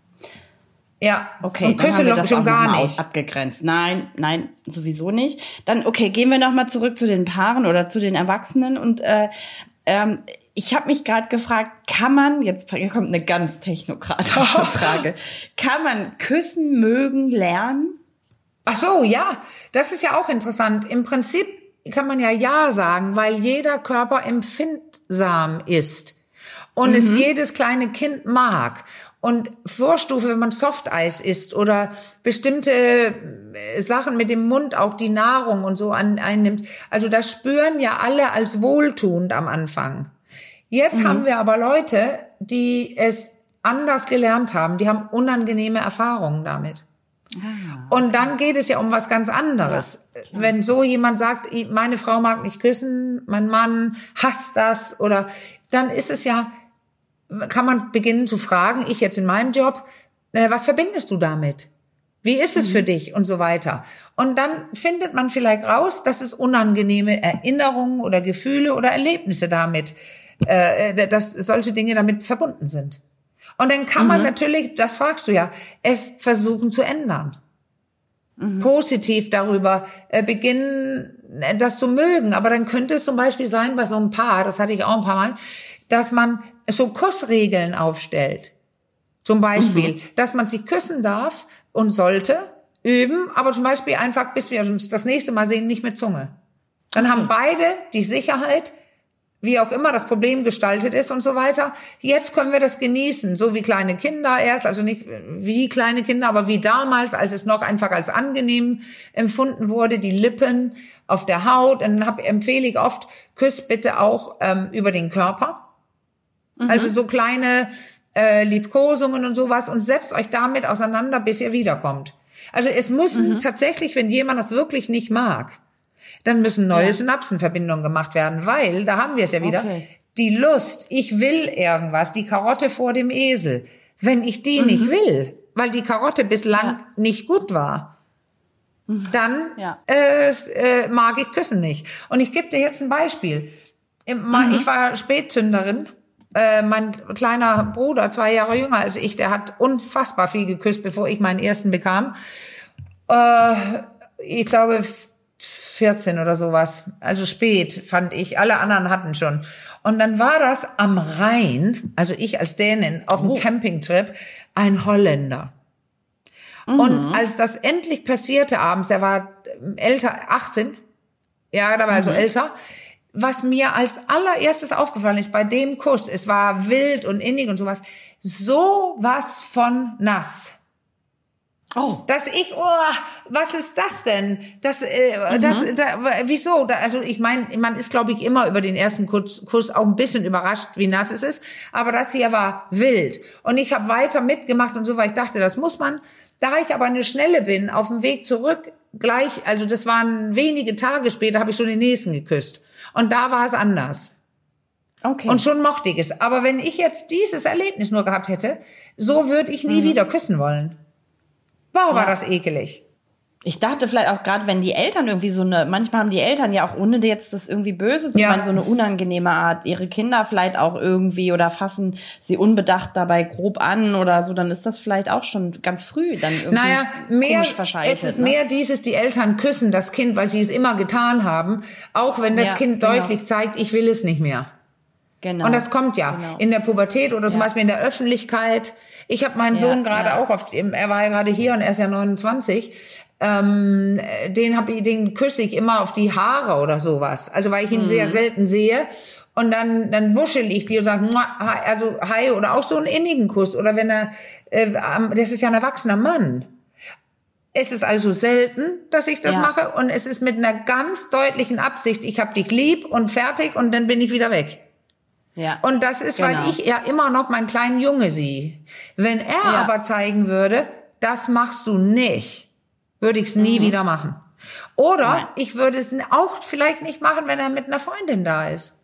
Ja, okay. Und Küsse dann haben wir schon gar nicht abgegrenzt. Nein, nein, sowieso nicht. Dann okay, gehen wir noch mal zurück zu den Paaren oder zu den Erwachsenen und äh, ähm, ich habe mich gerade gefragt, kann man jetzt kommt eine ganz technokratische Frage, kann man küssen mögen lernen? Ach so, ja, das ist ja auch interessant. Im Prinzip kann man ja ja sagen, weil jeder Körper empfindsam ist und mhm. es jedes kleine Kind mag. Und Vorstufe, wenn man Softeis isst oder bestimmte äh, Sachen mit dem Mund, auch die Nahrung und so an, einnimmt. Also das spüren ja alle als wohltuend am Anfang. Jetzt mhm. haben wir aber Leute, die es anders gelernt haben, die haben unangenehme Erfahrungen damit. Ah. Und dann geht es ja um was ganz anderes. Ja, Wenn so jemand sagt, meine Frau mag nicht küssen, mein Mann hasst das oder dann ist es ja, kann man beginnen zu fragen, ich jetzt in meinem Job, äh, was verbindest du damit? Wie ist es mhm. für dich und so weiter? Und dann findet man vielleicht raus, dass es unangenehme Erinnerungen oder Gefühle oder Erlebnisse damit, äh, dass solche Dinge damit verbunden sind. Und dann kann man mhm. natürlich, das fragst du ja, es versuchen zu ändern. Mhm. Positiv darüber äh, beginnen, äh, das zu mögen. Aber dann könnte es zum Beispiel sein, bei so einem Paar, das hatte ich auch ein paar Mal, dass man so Kussregeln aufstellt. Zum Beispiel, mhm. dass man sich küssen darf und sollte, üben, aber zum Beispiel einfach, bis wir uns das nächste Mal sehen, nicht mit Zunge. Dann haben beide die Sicherheit, wie auch immer das Problem gestaltet ist und so weiter. Jetzt können wir das genießen, so wie kleine Kinder erst, also nicht wie kleine Kinder, aber wie damals, als es noch einfach als angenehm empfunden wurde, die Lippen auf der Haut. Und dann hab, empfehle ich oft, küss bitte auch ähm, über den Körper. Mhm. Also so kleine äh, Liebkosungen und sowas und setzt euch damit auseinander, bis ihr wiederkommt. Also es müssen mhm. tatsächlich, wenn jemand das wirklich nicht mag, dann müssen neue ja. Synapsenverbindungen gemacht werden, weil, da haben wir es ja wieder, okay. Die Lust, ich will irgendwas, die Karotte vor dem Esel. Wenn ich die mhm. nicht will, weil die Karotte bislang ja. nicht gut war, dann ja. äh, äh, mag ich Küssen nicht. Und ich gebe dir jetzt ein Beispiel. Mhm. Ich war Spätzünderin. Äh, mein kleiner Bruder, zwei Jahre jünger als ich, der hat unfassbar viel geküsst, bevor ich meinen ersten bekam. Äh, ich glaube 14 oder sowas. Also spät, fand ich. Alle anderen hatten schon. Und dann war das am Rhein, also ich als Dänin, auf dem oh. Campingtrip, ein Holländer. Mhm. Und als das endlich passierte abends, er war älter, 18, ja, da war also mhm. also älter, was mir als allererstes aufgefallen ist bei dem Kuss, es war wild und innig und sowas, sowas von nass. Oh. Dass ich, oh, was ist das denn? Das, äh, mhm. das, da, wieso? Da, also ich meine, man ist, glaube ich, immer über den ersten Kuss, Kuss auch ein bisschen überrascht, wie nass es ist. Aber das hier war wild. Und ich habe weiter mitgemacht und so, weil ich dachte, das muss man. Da ich aber eine Schnelle bin, auf dem Weg zurück, gleich, also das waren wenige Tage später, habe ich schon den nächsten geküsst. Und da war es anders. Okay. Und schon mochte ich es. Aber wenn ich jetzt dieses Erlebnis nur gehabt hätte, so würde ich nie mhm. wieder küssen wollen. Wow, war das ekelig. Ich dachte vielleicht auch gerade, wenn die Eltern irgendwie so eine, manchmal haben die Eltern ja auch, ohne jetzt das irgendwie böse zu ja. meinen, so eine unangenehme Art, ihre Kinder vielleicht auch irgendwie oder fassen sie unbedacht dabei grob an oder so, dann ist das vielleicht auch schon ganz früh dann irgendwie naja, mehr, Es ist ne? mehr dieses, die Eltern küssen das Kind, weil sie es immer getan haben, auch wenn das ja, Kind genau. deutlich zeigt, ich will es nicht mehr. Genau. Und das kommt ja genau. in der Pubertät oder zum ja. Beispiel in der Öffentlichkeit. Ich habe meinen ja, Sohn gerade ja. auch auf, er war ja gerade hier und er ist ja 29. Ähm, den hab ich, den küsse ich immer auf die Haare oder sowas. Also weil ich ihn mhm. sehr selten sehe. Und dann, dann wuschel ich die und sage, also hi oder auch so einen innigen Kuss. Oder wenn er, äh, das ist ja ein erwachsener Mann. Es ist also selten, dass ich das ja. mache und es ist mit einer ganz deutlichen Absicht, ich hab dich lieb und fertig und dann bin ich wieder weg. Ja. Und das ist, genau. weil ich ja immer noch meinen kleinen Junge sehe. Wenn er ja. aber zeigen würde, das machst du nicht, würde ich es nie mhm. wieder machen. Oder Nein. ich würde es auch vielleicht nicht machen, wenn er mit einer Freundin da ist.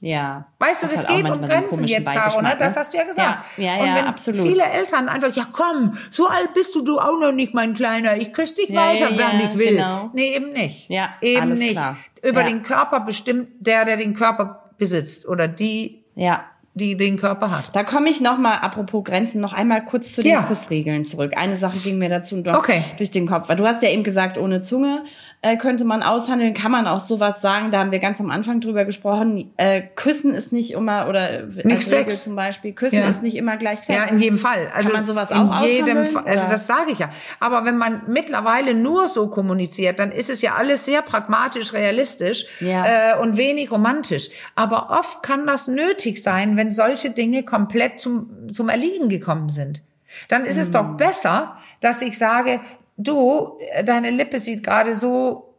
Ja. Weißt du, das geht um Grenzen jetzt, Caro, ne? Das ne? hast du ja gesagt. Ja, ja, und wenn absolut. viele Eltern einfach, ja komm, so alt bist du, du auch noch nicht, mein Kleiner, ich küsse dich ja, weiter, ja, wer nicht will. Genau. Nee, eben nicht. Ja, eben nicht. Klar. Über den Körper bestimmt der, der den Körper besitzt oder die, ja. die den Körper hat. Da komme ich noch mal, apropos Grenzen, noch einmal kurz zu den ja. Kussregeln zurück. Eine Sache ging mir dazu okay. durch den Kopf. Du hast ja eben gesagt, ohne Zunge äh, könnte man aushandeln, kann man auch sowas sagen, da haben wir ganz am Anfang drüber gesprochen, äh, Küssen ist nicht immer, oder nicht Sex. zum Beispiel, Küssen ja. ist nicht immer gleich Sex. Ja, in jedem Fall. Also kann man sowas in auch jedem Fall, also das sage ich ja. Aber wenn man mittlerweile nur so kommuniziert, dann ist es ja alles sehr pragmatisch, realistisch ja. äh, und wenig romantisch. Aber oft kann das nötig sein, wenn solche Dinge komplett zum, zum Erliegen gekommen sind. Dann ist es doch mm. besser, dass ich sage, du, deine Lippe sieht gerade so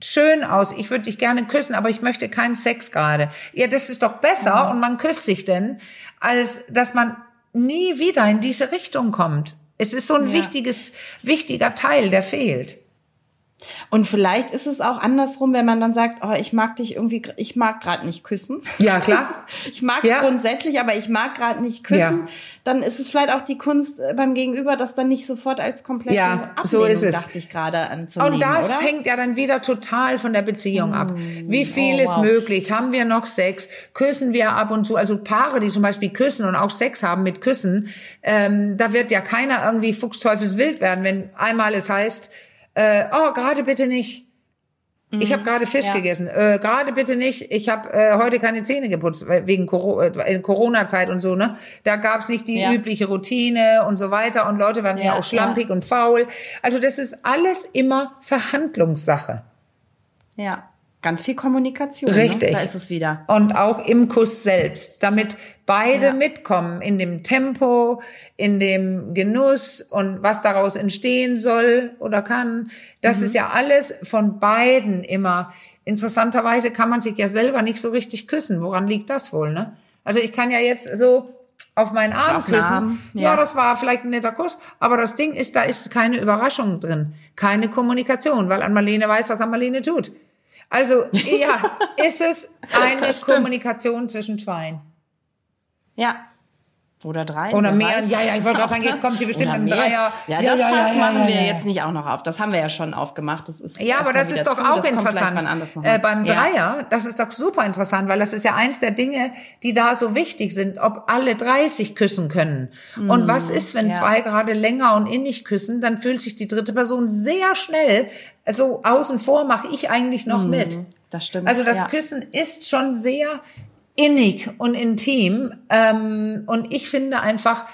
schön aus, ich würde dich gerne küssen, aber ich möchte keinen Sex gerade. Ja, das ist doch besser mhm. und man küsst sich denn, als dass man nie wieder in diese Richtung kommt. Es ist so ein ja. wichtiges, wichtiger Teil, der fehlt. Und vielleicht ist es auch andersrum, wenn man dann sagt, oh, ich mag dich irgendwie, ich mag gerade nicht küssen. Ja, klar. ich mag es ja. grundsätzlich, aber ich mag gerade nicht küssen. Ja. Dann ist es vielleicht auch die Kunst äh, beim Gegenüber, das dann nicht sofort als komplette ja, Ablehnung, so ist es. dachte ich gerade anzunehmen, Und das oder? hängt ja dann wieder total von der Beziehung mm. ab. Wie viel oh, ist wow. möglich? Haben wir noch Sex? Küssen wir ab und zu? Also Paare, die zum Beispiel küssen und auch Sex haben mit Küssen, ähm, da wird ja keiner irgendwie fuchsteufelswild werden, wenn einmal es heißt, äh, oh, gerade bitte nicht. Ich habe mhm. gerade Fisch ja. gegessen. Äh, gerade bitte nicht. Ich habe äh, heute keine Zähne geputzt wegen äh, Corona-Zeit und so. Ne, da gab's nicht die ja. übliche Routine und so weiter. Und Leute waren ja, ja auch schlampig und faul. Also das ist alles immer Verhandlungssache. Ja. Ganz viel Kommunikation. Ne? Richtig. Ne? Da ist es wieder. Und auch im Kuss selbst, damit beide ja. mitkommen in dem Tempo, in dem Genuss und was daraus entstehen soll oder kann. Das mhm. ist ja alles von beiden immer. Interessanterweise kann man sich ja selber nicht so richtig küssen. Woran liegt das wohl, ne? Also ich kann ja jetzt so auf meinen Arm auf küssen. Arm, ja. ja, das war vielleicht ein netter Kuss, aber das Ding ist, da ist keine Überraschung drin, keine Kommunikation, weil Anmalene weiß, was Anmalene tut. Also, ja, ist es eine Kommunikation zwischen Schwein? Ja. Oder drei. Oder mehr. Ja, ja, ich wollte gerade sagen, jetzt kommt sie bestimmt mit einem Dreier. Ja, das ja, Fass ja, ja, machen wir jetzt nicht auch noch auf. Das haben wir ja schon aufgemacht. Das ist ja, aber das ist doch zu. auch das interessant. Äh, beim Dreier, das ist doch super interessant, weil das ist ja eins der Dinge, die da so wichtig sind, ob alle 30 küssen können. Mhm. Und was ist, wenn zwei gerade länger und innig küssen, dann fühlt sich die dritte Person sehr schnell so außen vor, mache ich eigentlich noch mhm. mit. Das stimmt. Also das Küssen ist schon sehr innig und intim. Ähm, und ich finde einfach,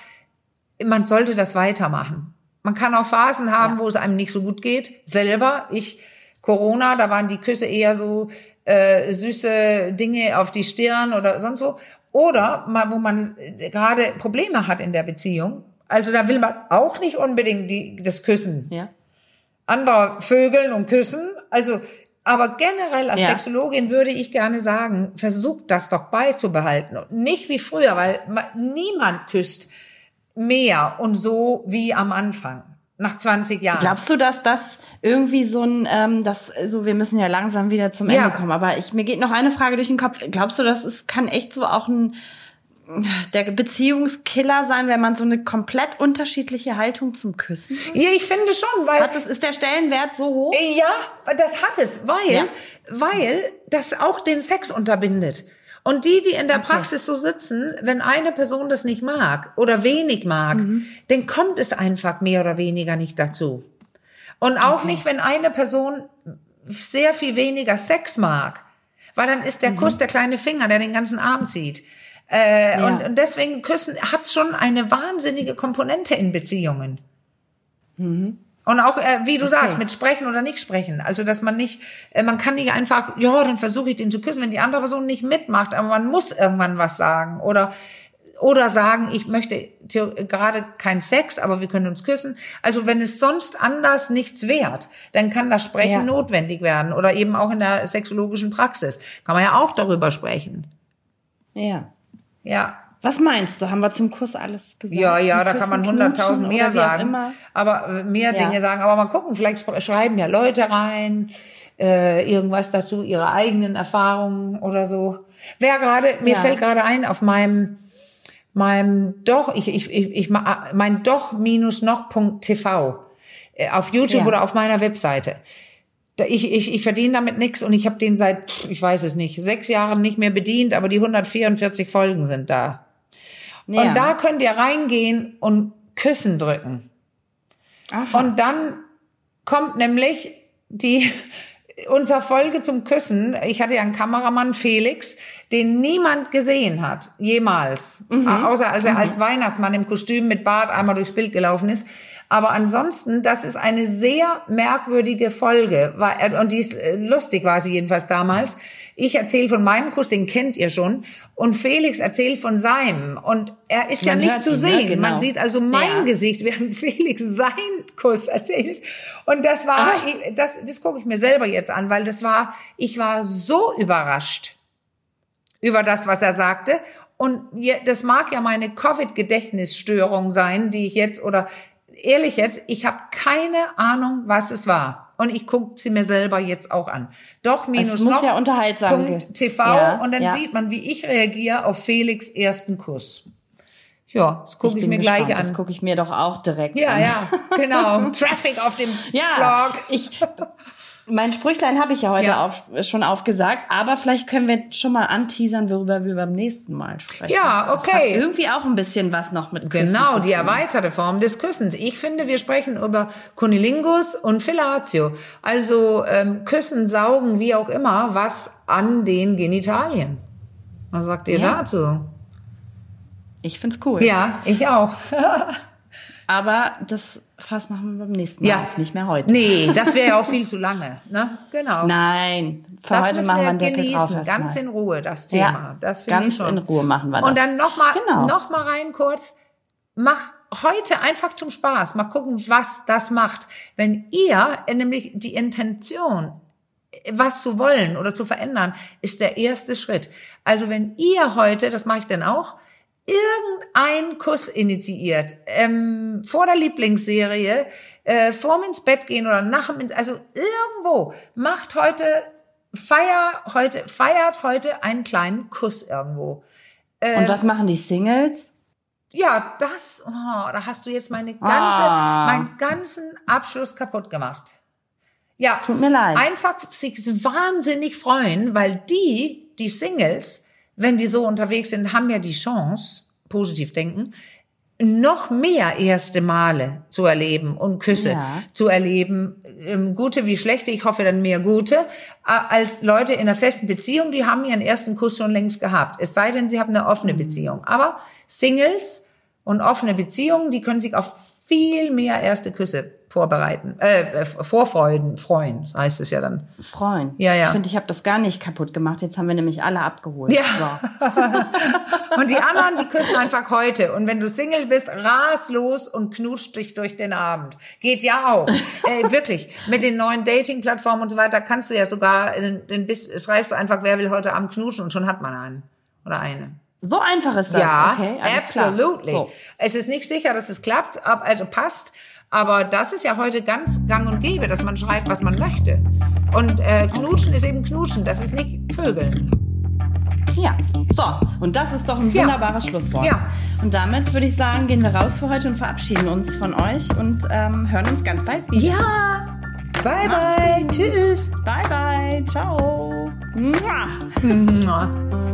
man sollte das weitermachen. Man kann auch Phasen haben, ja. wo es einem nicht so gut geht. Selber, ich, Corona, da waren die Küsse eher so äh, süße Dinge auf die Stirn oder sonst wo. Oder mal, wo man gerade Probleme hat in der Beziehung. Also da will man auch nicht unbedingt die, das Küssen. Ja. Anderer Vögeln und Küssen. Also aber generell als ja. Sexologin würde ich gerne sagen, versucht das doch beizubehalten. Und nicht wie früher, weil niemand küsst mehr und so wie am Anfang. Nach 20 Jahren. Glaubst du, dass das irgendwie so ein, ähm, das, so wir müssen ja langsam wieder zum Ende ja. kommen. Aber ich mir geht noch eine Frage durch den Kopf. Glaubst du, dass es kann echt so auch ein der Beziehungskiller sein, wenn man so eine komplett unterschiedliche Haltung zum Küssen hat? Ja, ich finde schon, weil. Hat das, ist der Stellenwert so hoch? Ja, das hat es, weil, ja. weil das auch den Sex unterbindet. Und die, die in der okay. Praxis so sitzen, wenn eine Person das nicht mag oder wenig mag, mhm. dann kommt es einfach mehr oder weniger nicht dazu. Und auch okay. nicht, wenn eine Person sehr viel weniger Sex mag, weil dann ist der mhm. Kuss der kleine Finger, der den ganzen Arm zieht. Äh, ja. und, und deswegen Küssen hat schon eine wahnsinnige Komponente in Beziehungen. Mhm. Und auch, äh, wie du okay. sagst, mit sprechen oder nicht sprechen. Also, dass man nicht, äh, man kann nicht einfach, ja, dann versuche ich den zu küssen, wenn die andere Person nicht mitmacht, aber man muss irgendwann was sagen. Oder, oder sagen, ich möchte gerade keinen Sex, aber wir können uns küssen. Also, wenn es sonst anders nichts wert, dann kann das Sprechen ja. notwendig werden. Oder eben auch in der sexologischen Praxis. Kann man ja auch darüber sprechen. Ja. Ja. Was meinst du? Haben wir zum Kuss alles gesagt? Ja, ja, da kann man hunderttausend mehr sagen. Aber äh, mehr ja. Dinge sagen. Aber mal gucken, vielleicht schreiben ja Leute rein, äh, irgendwas dazu, ihre eigenen Erfahrungen oder so. Wer gerade, mir ja. fällt gerade ein, auf meinem, meinem doch, ich, ich, ich, ich mein doch minus noch.tv äh, auf YouTube ja. oder auf meiner Webseite. Ich, ich, ich verdiene damit nichts und ich habe den seit, ich weiß es nicht, sechs Jahren nicht mehr bedient, aber die 144 Folgen sind da. Ja. Und da könnt ihr reingehen und Küssen drücken. Aha. Und dann kommt nämlich die, unser Folge zum Küssen. Ich hatte ja einen Kameramann, Felix, den niemand gesehen hat, jemals. Mhm. Außer als er mhm. als Weihnachtsmann im Kostüm mit Bart einmal durchs Bild gelaufen ist. Aber ansonsten, das ist eine sehr merkwürdige Folge. Und die ist äh, lustig, war sie jedenfalls damals. Ich erzähle von meinem Kuss, den kennt ihr schon. Und Felix erzählt von seinem. Und er ist Man ja nicht zu ihn, ne? sehen. Ne? Genau. Man sieht also mein ja. Gesicht, während Felix seinen Kuss erzählt. Und das war, Ach. das, das gucke ich mir selber jetzt an, weil das war, ich war so überrascht über das, was er sagte. Und das mag ja meine Covid-Gedächtnisstörung sein, die ich jetzt, oder ehrlich jetzt, ich habe keine Ahnung, was es war. Und ich gucke sie mir selber jetzt auch an. Doch minus noch ja unterhaltsam TV ja, und dann ja. sieht man, wie ich reagiere auf Felix ersten Kuss. Ja, das gucke ich, ich mir gespannt. gleich an. Das gucke ich mir doch auch direkt ja, an. Ja, ja, genau. Traffic auf dem ja, Vlog. Ich mein Sprüchlein habe ich ja heute ja. Auf, schon aufgesagt, aber vielleicht können wir schon mal anteasern, worüber wir beim nächsten Mal sprechen. Ja, okay. Irgendwie auch ein bisschen was noch mit Küssen Genau, die erweiterte Form des Küssens. Ich finde, wir sprechen über Cunilingus und Fellatio. Also ähm, Küssen, Saugen, wie auch immer, was an den Genitalien. Was sagt ihr ja. dazu? Ich find's cool. Ja, ich auch. aber das Fass machen wir beim nächsten Mal ja. auf, nicht mehr heute. Nee, das wäre ja auch viel zu lange. Ne? Genau. Nein, für das heute machen wir einen Deckel genießen, drauf. Ganz in Ruhe, das Thema. Ja, das ganz ich schon. in Ruhe machen wir das. Und dann nochmal genau. noch mal rein kurz, mach heute einfach zum Spaß. Mal gucken, was das macht. Wenn ihr, nämlich die Intention, was zu wollen oder zu verändern, ist der erste Schritt. Also wenn ihr heute, das mache ich dann auch, irgendein Kuss initiiert, ähm, vor der Lieblingsserie, äh, vorm ins Bett gehen oder nach dem, also irgendwo, macht heute feier heute, feiert heute einen kleinen Kuss irgendwo. Äh, Und was machen die Singles? Ja, das, oh, da hast du jetzt meine ganze, ah. meinen ganzen Abschluss kaputt gemacht. Ja, tut mir leid. Einfach sich wahnsinnig freuen, weil die, die Singles, wenn die so unterwegs sind, haben ja die Chance, positiv denken, noch mehr erste Male zu erleben und Küsse ja. zu erleben, ähm, gute wie schlechte, ich hoffe dann mehr gute, als Leute in einer festen Beziehung, die haben ihren ersten Kuss schon längst gehabt. Es sei denn, sie haben eine offene mhm. Beziehung. Aber Singles und offene Beziehungen, die können sich auf viel mehr erste Küsse vorbereiten, äh, äh, vorfreuden, freuen, heißt es ja dann. Freuen. Ja, ja. Ich finde, ich habe das gar nicht kaputt gemacht. Jetzt haben wir nämlich alle abgeholt. Ja. So. und die anderen, die küssen einfach heute. Und wenn du Single bist, ras los und knutscht dich durch den Abend. Geht ja auch. äh, wirklich. Mit den neuen Dating-Plattformen und so weiter kannst du ja sogar, den, den, schreibst du einfach, wer will heute Abend knutschen und schon hat man einen. Oder eine. So einfach ist das. Ja, okay, absolutely. So. Es ist nicht sicher, dass es klappt, also passt, aber das ist ja heute ganz gang und gäbe, dass man schreibt, was man möchte. Und äh, knutschen ist eben knutschen, das ist nicht Vögeln. Ja, so. Und das ist doch ein wunderbares ja. Schlusswort. Ja. Und damit würde ich sagen, gehen wir raus für heute und verabschieden uns von euch und ähm, hören uns ganz bald wieder. Ja. Bye, bye. Tschüss. Bye, bye. Ciao. Mua.